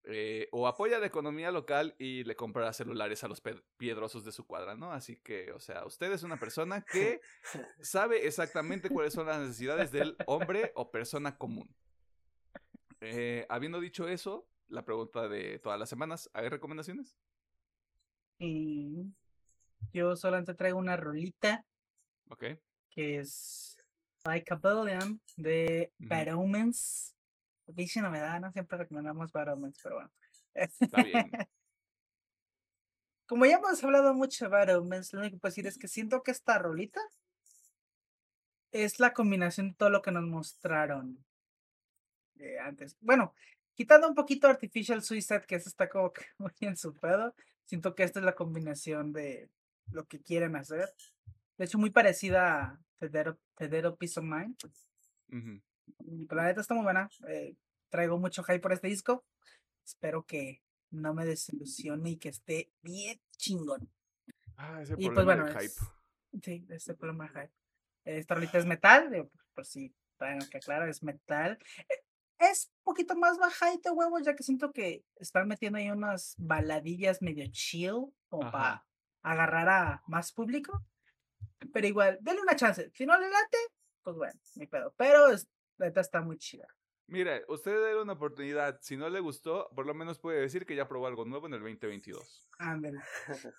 Eh, o apoya la economía local y le compra celulares a los piedrosos de su cuadra, ¿no? Así que, o sea, usted es una persona que sabe exactamente cuáles son las necesidades del hombre o persona común. Eh, habiendo dicho eso, la pregunta de todas las semanas, ¿hay recomendaciones? Yo solamente traigo una rolita Ok. que es Like a Billion de. Bad Omens. Pinche novedad, ¿no? Siempre recomendamos Bad Omens, pero bueno. Está bien. Como ya hemos hablado mucho de Bad Omens, lo único que puedo decir es que siento que esta rolita es la combinación de todo lo que nos mostraron eh, antes. Bueno, quitando un poquito Artificial Suicide, que eso está como que muy en su pedo, siento que esta es la combinación de lo que quieren hacer. De hecho, muy parecida a Tedero Peace of Mind. Y pues, la neta está muy buena. eh, traigo mucho hype por este disco. Espero que no me desilusione y que esté bien chingón. Ah, ese Y pues problema bueno, del es- hype. Sí, este problema de hype. Esta rolita es metal, por- por si tengo que aclarar, es metal. Eh, Es un poquito más bajadito, huevos, ya que siento que están metiendo ahí unas baladillas medio chill, como para agarrar a más público. Pero igual, denle una chance. Si no le late, pues bueno, mi pedo. Pero es, la neta está muy chida. Mira, usted dale una oportunidad. Si no le gustó, por lo menos puede decir que ya probó algo nuevo en el 2022. Ándale.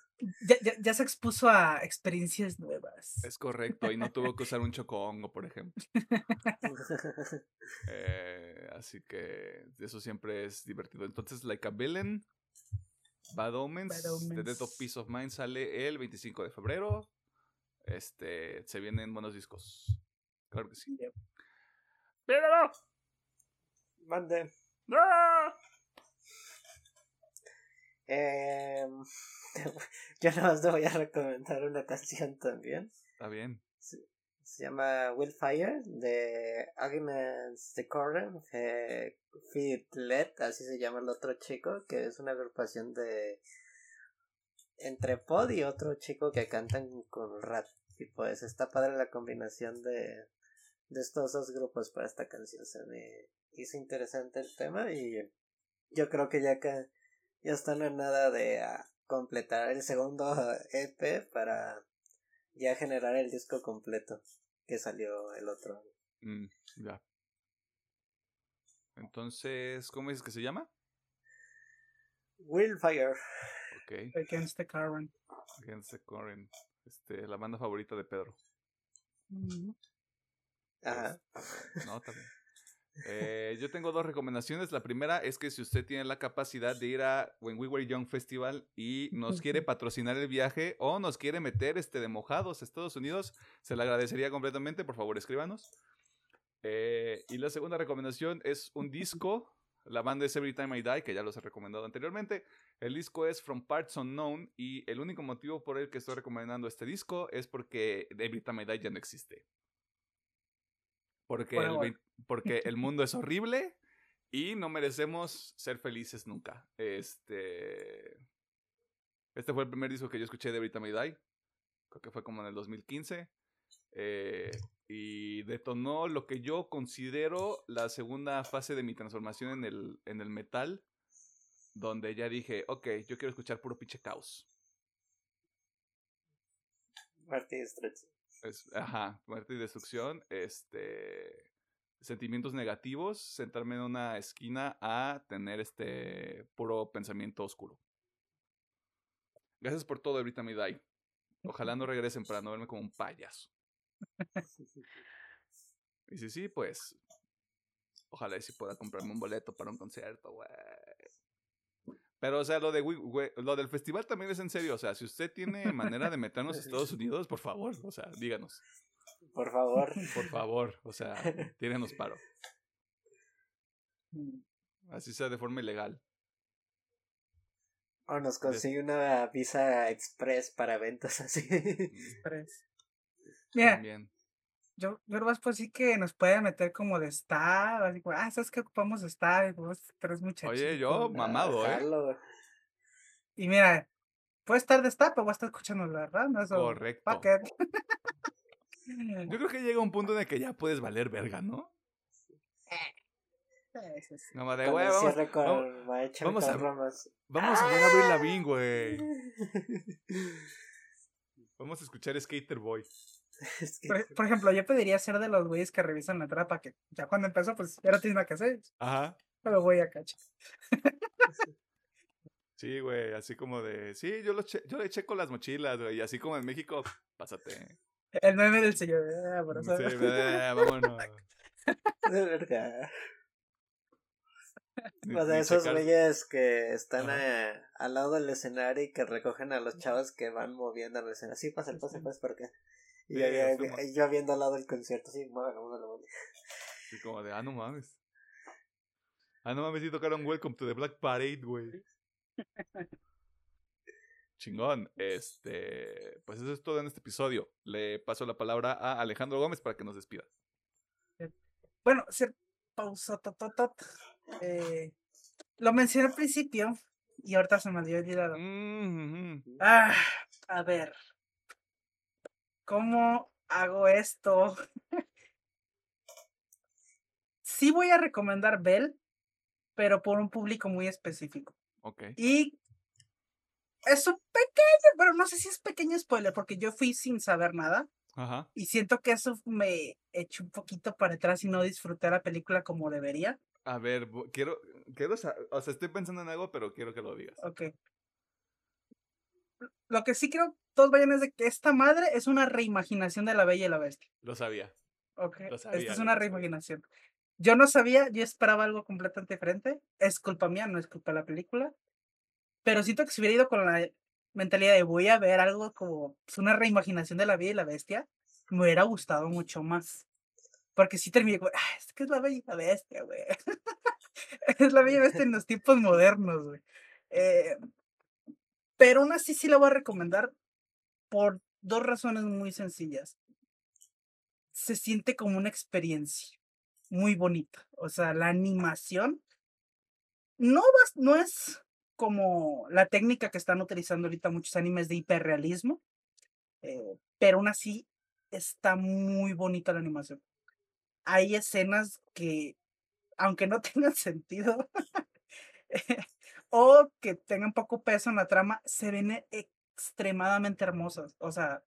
Ya, ya, ya se expuso a experiencias nuevas. Es correcto, y no tuvo que usar un chocongo, por ejemplo. Eh, así que eso siempre es divertido. Entonces, Like a Villain, Bad Omens, Bad The Death of Omens. Peace of Mind sale el 25 de febrero. Este, se vienen buenos discos. Claro que sí. Yep. ¡Pídelo! Mande. ¡No! Eh, yo nada más te voy a recomendar una canción también. Está bien. Se llama Willfire de Agnes de Corren, eh, Fitlet, así se llama el otro chico, que es una agrupación de entre pod y otro chico que cantan con rap. Y pues está padre la combinación de, de estos dos grupos para esta canción. Se me hizo interesante el tema y yo creo que ya que ya están a nada de ah, completar el segundo EP para ya generar el disco completo que salió el otro año. Mm, ya. Entonces, ¿cómo dices que se llama? Willfire. Ok. Against the Current. Against the Current. Este, la banda favorita de Pedro. Ujú. Ajá. Pues, no, también. Eh, yo tengo dos recomendaciones. La primera es que si usted tiene la capacidad de ir a When We Were Young Festival y nos quiere patrocinar el viaje o nos quiere meter este de mojados a Estados Unidos, se le agradecería completamente. Por favor, escríbanos. Eh, y la segunda recomendación es un disco. La banda es Every Time I Die, que ya los he recomendado anteriormente. El disco es From Parts Unknown y el único motivo por el que estoy recomendando este disco es porque Every Time I Die ya no existe. Porque Por el, porque el mundo es horrible y no merecemos ser felices nunca. Este. Este fue el primer disco que yo escuché de Every Time I Die. Creo que fue como en el 2015. eh, y detonó lo que yo considero la segunda fase de mi transformación en el, en el metal. Donde ya dije, ok, yo quiero escuchar puro pinche caos. Marty Stretch. Es- ajá, muerte y destrucción, este sentimientos negativos, sentarme en una esquina a tener este puro pensamiento oscuro. Gracias por todo, Every Time I Die. Ojalá no regresen para no verme como un payaso. Y si sí, pues ojalá y sí pueda comprarme un boleto para un concierto, güey. Pero, o sea, lo, de, Wi- lo del festival también es en serio. O sea, si usted tiene manera de meternos a Estados Unidos, por favor, o sea, díganos. Por favor. Por favor, o sea, tírenos paro. Mm. Así sea de forma ilegal. O nos consigue una visa express para eventos así. Express. Mira, También. Yo, yo más pues sí que nos pueden meter como de staff, como, ah, ¿sabes qué ocupamos staff? Y pues, tres muchachitos. Oye, yo, ¿no? mamado, ¿eh? Y mira, puede estar de staff, pero voy a estar escuchando la ¿no? Correcto. Yo creo que llega un punto en el que ya puedes valer verga, ¿no? Sí, sí, más de, güey, vamos, con vamos, vamos a- vamos a ver a Avril Lavigne, güey. Vamos a escuchar Skater Boy. Es que- Por, por ejemplo, yo pediría ser de los güeyes que revisan la trapa, que ya cuando empezó, pues ya no tienes nada que hacer. Ajá. Pero voy a cachar. Sí, güey, así como de, sí, yo, lo che- yo le checo las mochilas, güey, y así como en México, pásate. El meme del señor. ah, por Sí, eh, vámonos. de verga. O sea, esos güeyes que están eh, al lado del escenario y que recogen a los chavos que van moviendo al escenario. Sí, pasa, pasa, pasa, por acá. Y Sí, yo, yo- fuimos. yo viendo al lado del concierto, sí, muévelo, muévelo, muévelo. Así como de, ah, no mames. Ah, no mames, sí tocaron Welcome to the Black Parade, güey. Chingón. Este, pues eso es todo en este episodio. Le paso la palabra a Alejandro Gómez para que nos despida. Bueno, hacer pausa. tot, tot, tot. Eh, lo mencioné al principio y ahorita se me había olvidado. Mm. Ah, a ver. ¿Cómo hago esto? sí voy a recomendar Bell, pero por un público muy específico. Ok. Y es un pequeño, pero no sé si es pequeño spoiler, porque yo fui sin saber nada. Ajá. Y siento que eso me echó un poquito para atrás y no disfruté la película como debería. A ver, quiero, quiero, o sea, estoy pensando en algo, pero quiero que lo digas. Ok. Lo que sí creo todos vayan es de que esta madre es una reimaginación de La Bella y la Bestia. Lo sabía. Ok. Lo Esta sabía, es lo una reimaginación. Yo no sabía, yo esperaba algo completamente diferente. Es culpa mía, no es culpa de la película. Pero siento que si hubiera ido con la mentalidad de voy a ver algo como pues, una reimaginación de La Bella y la Bestia, me hubiera gustado mucho más. Porque sí terminé como, ah, es que es La Bella y la Bestia, güey. es La Bella y la Bestia en los tiempos modernos, güey. Eh, pero aún así sí la voy a recomendar por dos razones muy sencillas. Se siente como una experiencia muy bonita. O sea, la animación no, vas- no es como la técnica que están utilizando ahorita muchos animes de hiperrealismo, eh, pero aún así está muy bonita la animación. Hay escenas que, aunque no tengan sentido, o que tengan poco peso en la trama, se ven e- extremadamente hermosas. O sea,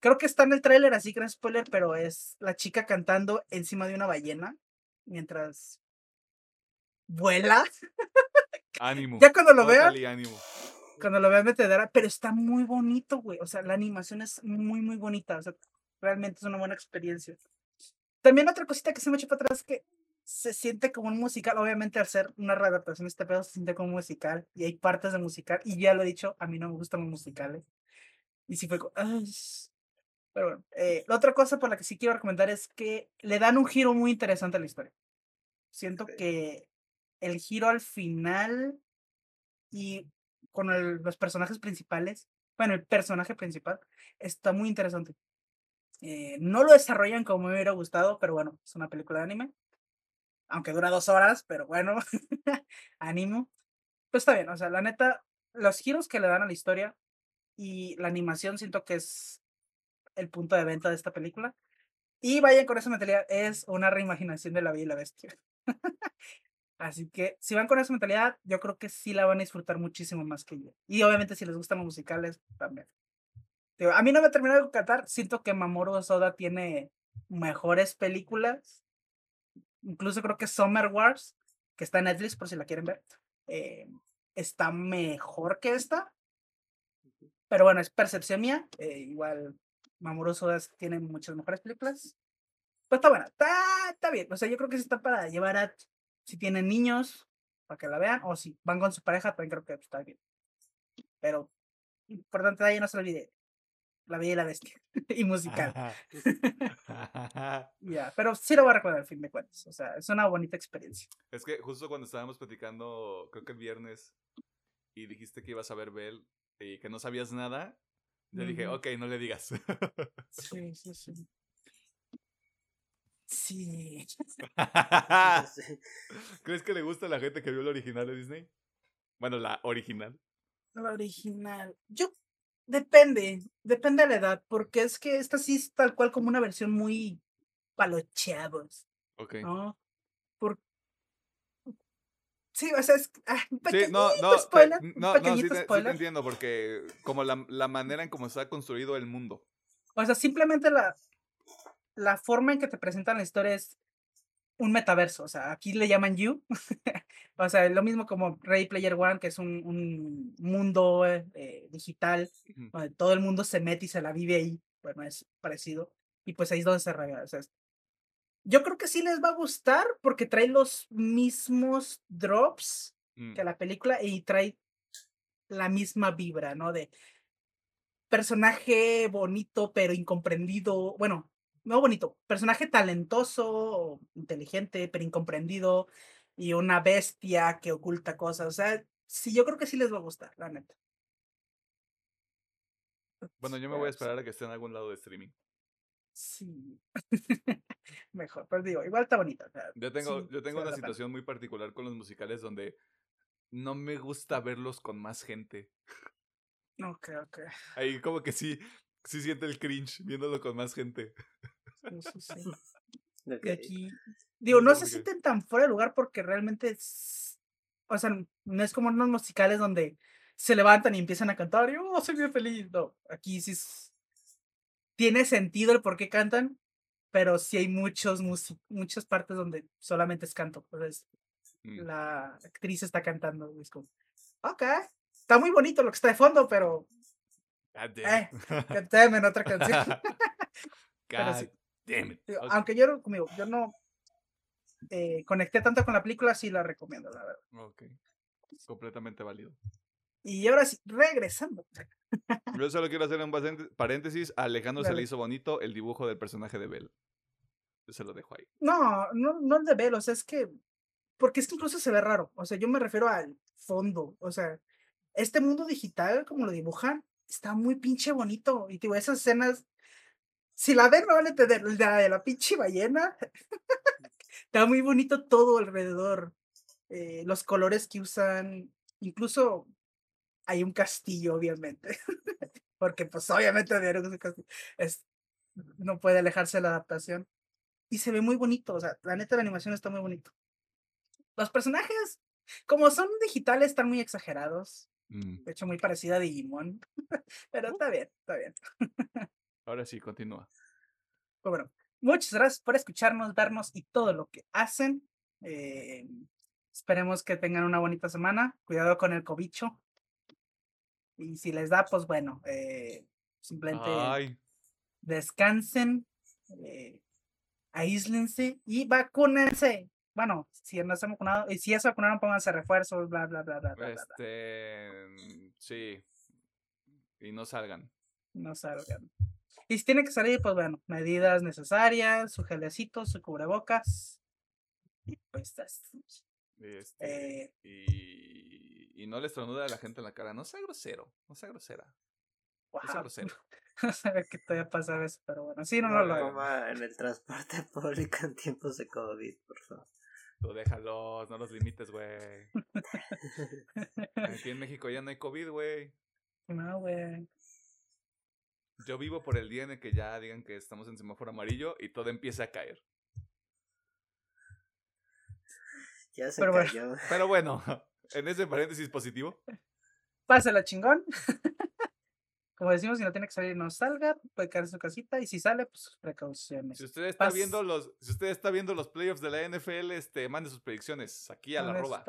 creo que está en el tráiler, así que no es spoiler, pero es la chica cantando encima de una ballena mientras vuela. Ánimo. Ya cuando lo vea, totally ánimo. cuando lo vea me te dará, pero está muy bonito, güey. O sea, la animación es muy, muy bonita. O sea, realmente es una buena experiencia. También otra cosita que se me echa para atrás es que se siente como un musical. Obviamente, al ser una readaptación, este pedo se siente como un musical. Y hay partes de musical. Y ya lo he dicho, a mí no me gustan los musicales. Y sí fue como. "Ay". Pero bueno, eh, la otra cosa por la que sí quiero recomendar es que le dan un giro muy interesante a la historia. Siento que el giro al final y con el- los personajes principales, bueno, el personaje principal está muy interesante. Eh, no lo desarrollan como me hubiera gustado, pero bueno, es una película de anime. Aunque dura dos horas, pero bueno, ánimo. Pues está bien, o sea, la neta, los giros que le dan a la historia y la animación siento que es el punto de venta de esta película. Y vayan con esa mentalidad, es una reimaginación de La Bella y la Bestia. Así que si van con esa mentalidad, yo creo que sí la van a disfrutar muchísimo más que yo. Y obviamente si les gustan los musicales, también. Digo, a mí no me terminó de encantar, siento que Mamoru Osoda tiene mejores películas. Incluso creo que Summer Wars, que está en Netflix por si la quieren ver, eh, está mejor que esta. Pero bueno, es percepción mía. eh, igual Mamoru tiene muchas mejores películas. Pues está buena, está, está bien. O sea, yo creo que sí está para llevar a, si tienen niños, para que la vean, o si van con su pareja, también creo que está bien. Pero, importante de ahí no se olvide, La Bella y la Bestia, y musical. Ya, pero sí lo voy a recordar al fin de cuentas. O sea, es una bonita experiencia. es que justo cuando estábamos platicando, creo que el viernes, y dijiste que ibas a ver Bell y que no sabías nada, yo dije, ok, no le digas. Sí, sí, sí. Sí. Sí. ¿Crees que le gusta a la gente que vio la original de Disney? Bueno, la original. La original. Yo, depende, depende de la edad, porque es que esta sí es tal cual como una versión muy palocheados, Ok. ¿no? Por... Sí, o sea, es ah, un Sí, no, no, spoiler, no, no, sí te, sí te entiendo, porque como la, la manera en cómo está construido el mundo. O sea, simplemente la, la forma en que te presentan la historia es un metaverso. O sea, aquí le llaman You. o sea, lo mismo como Ready Player One, que es un, un mundo eh, eh, digital donde todo el mundo se mete y se la vive ahí. Bueno, es parecido. Y pues ahí es donde se revela. O sea, yo creo que sí les va a gustar porque trae los mismos drops Mm, que la película y trae la misma vibra, ¿no? De personaje bonito pero incomprendido, bueno, no bonito, personaje talentoso, inteligente pero incomprendido y una bestia que oculta cosas, o sea, sí, yo creo que sí les va a gustar, la neta. Bueno, yo me voy a esperar a que esté en algún lado de streaming. Sí. Mejor, pero digo, igual está bonita. o sea, Yo tengo, sí, yo tengo una situación muy particular con los musicales donde no me gusta verlos con más gente. Ok, ok. Ahí como que sí, sí siente el cringe viéndolo con más gente. Sí, sí, sí. Ok. Y aquí, digo, no se sienten tan fuera de lugar porque realmente es, o sea, no es como unos musicales donde se levantan y empiezan a cantar y, oh, soy bien feliz. No, aquí sí es- tiene sentido el por qué cantan, pero sí hay muchos muchas partes donde solamente es canto. Entonces, Mm. la actriz está cantando. es como, ok, está muy bonito lo que está de fondo, pero damn Eh, en otra canción. Pero God sí. Damn it. Aunque yo, digo, yo no eh, conecté tanto con la película, sí la recomiendo, la verdad. Ok. Completamente válido. Y ahora sí, regresando. Yo solo quiero hacer un parént- paréntesis. A Alejandro se le hizo bonito el dibujo del personaje de Bell. Yo se lo dejo ahí. No, no, no el de Bell, o sea, es que, porque es que incluso se ve raro, o sea, yo me refiero al fondo, o sea, este mundo digital, como lo dibujan, está muy pinche bonito, y digo, esas escenas, si la ven, no van a entender, la de la pinche ballena, está muy bonito todo alrededor, eh, los colores que usan, incluso hay un castillo, obviamente, porque pues obviamente es, no puede alejarse de la adaptación y se ve muy bonito, o sea, la neta la animación está muy bonito. Los personajes, como son digitales, están muy exagerados, Mm. de hecho muy parecida a Digimon, pero está bien, está bien. Ahora sí, continúa. Pues bueno, muchas gracias por escucharnos, vernos y todo lo que hacen. Eh, Esperemos que tengan una bonita semana. Cuidado con el cobicho. Y si les da, pues bueno, eh, simplemente Ay, descansen, eh, aíslense y vacúnense. Bueno, si no se han vacunado, y si ya se vacunaron, pónganse refuerzos, bla, bla, bla, bla, bla, bla, bla. este. Sí. Y no salgan. No salgan. Y si tienen que salir, pues bueno, medidas necesarias, su gelecito, su cubrebocas. Y pues. Este, Eh, y, y no le estornuda a la gente en la cara. No sea grosero. No sea grosera. No sea grosero. No sabía que todavía pasaba eso, pero bueno, sí, no, No lo coma en el transporte público en tiempos de COVID, por favor. Tú déjalos, no los limites, güey. Aquí en México ya no hay COVID, güey. No, güey. Yo vivo por el día en el que ya digan que estamos en semáforo amarillo y todo empieza a caer. Ya se Pero bueno. cayó. Pero bueno, en ese paréntesis positivo, Pásela chingón. Como decimos, si no tiene que salir, no salga, puede quedarse en su casita y si sale, pues sus precauciones. si usted está Pas- viendo los, si usted está viendo los playoffs de la NFL, este, mande sus predicciones aquí a la Mande arroba.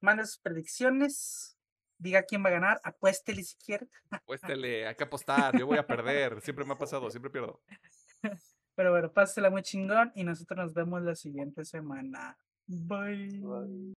mande sus predicciones, diga quién va a ganar, apuéstele si quiere. Apuéstele, hay que apostar, yo voy a perder, siempre me ha pasado, siempre pierdo. Pero bueno, pásela muy chingón y nosotros nos vemos la siguiente semana. Bye. Bye.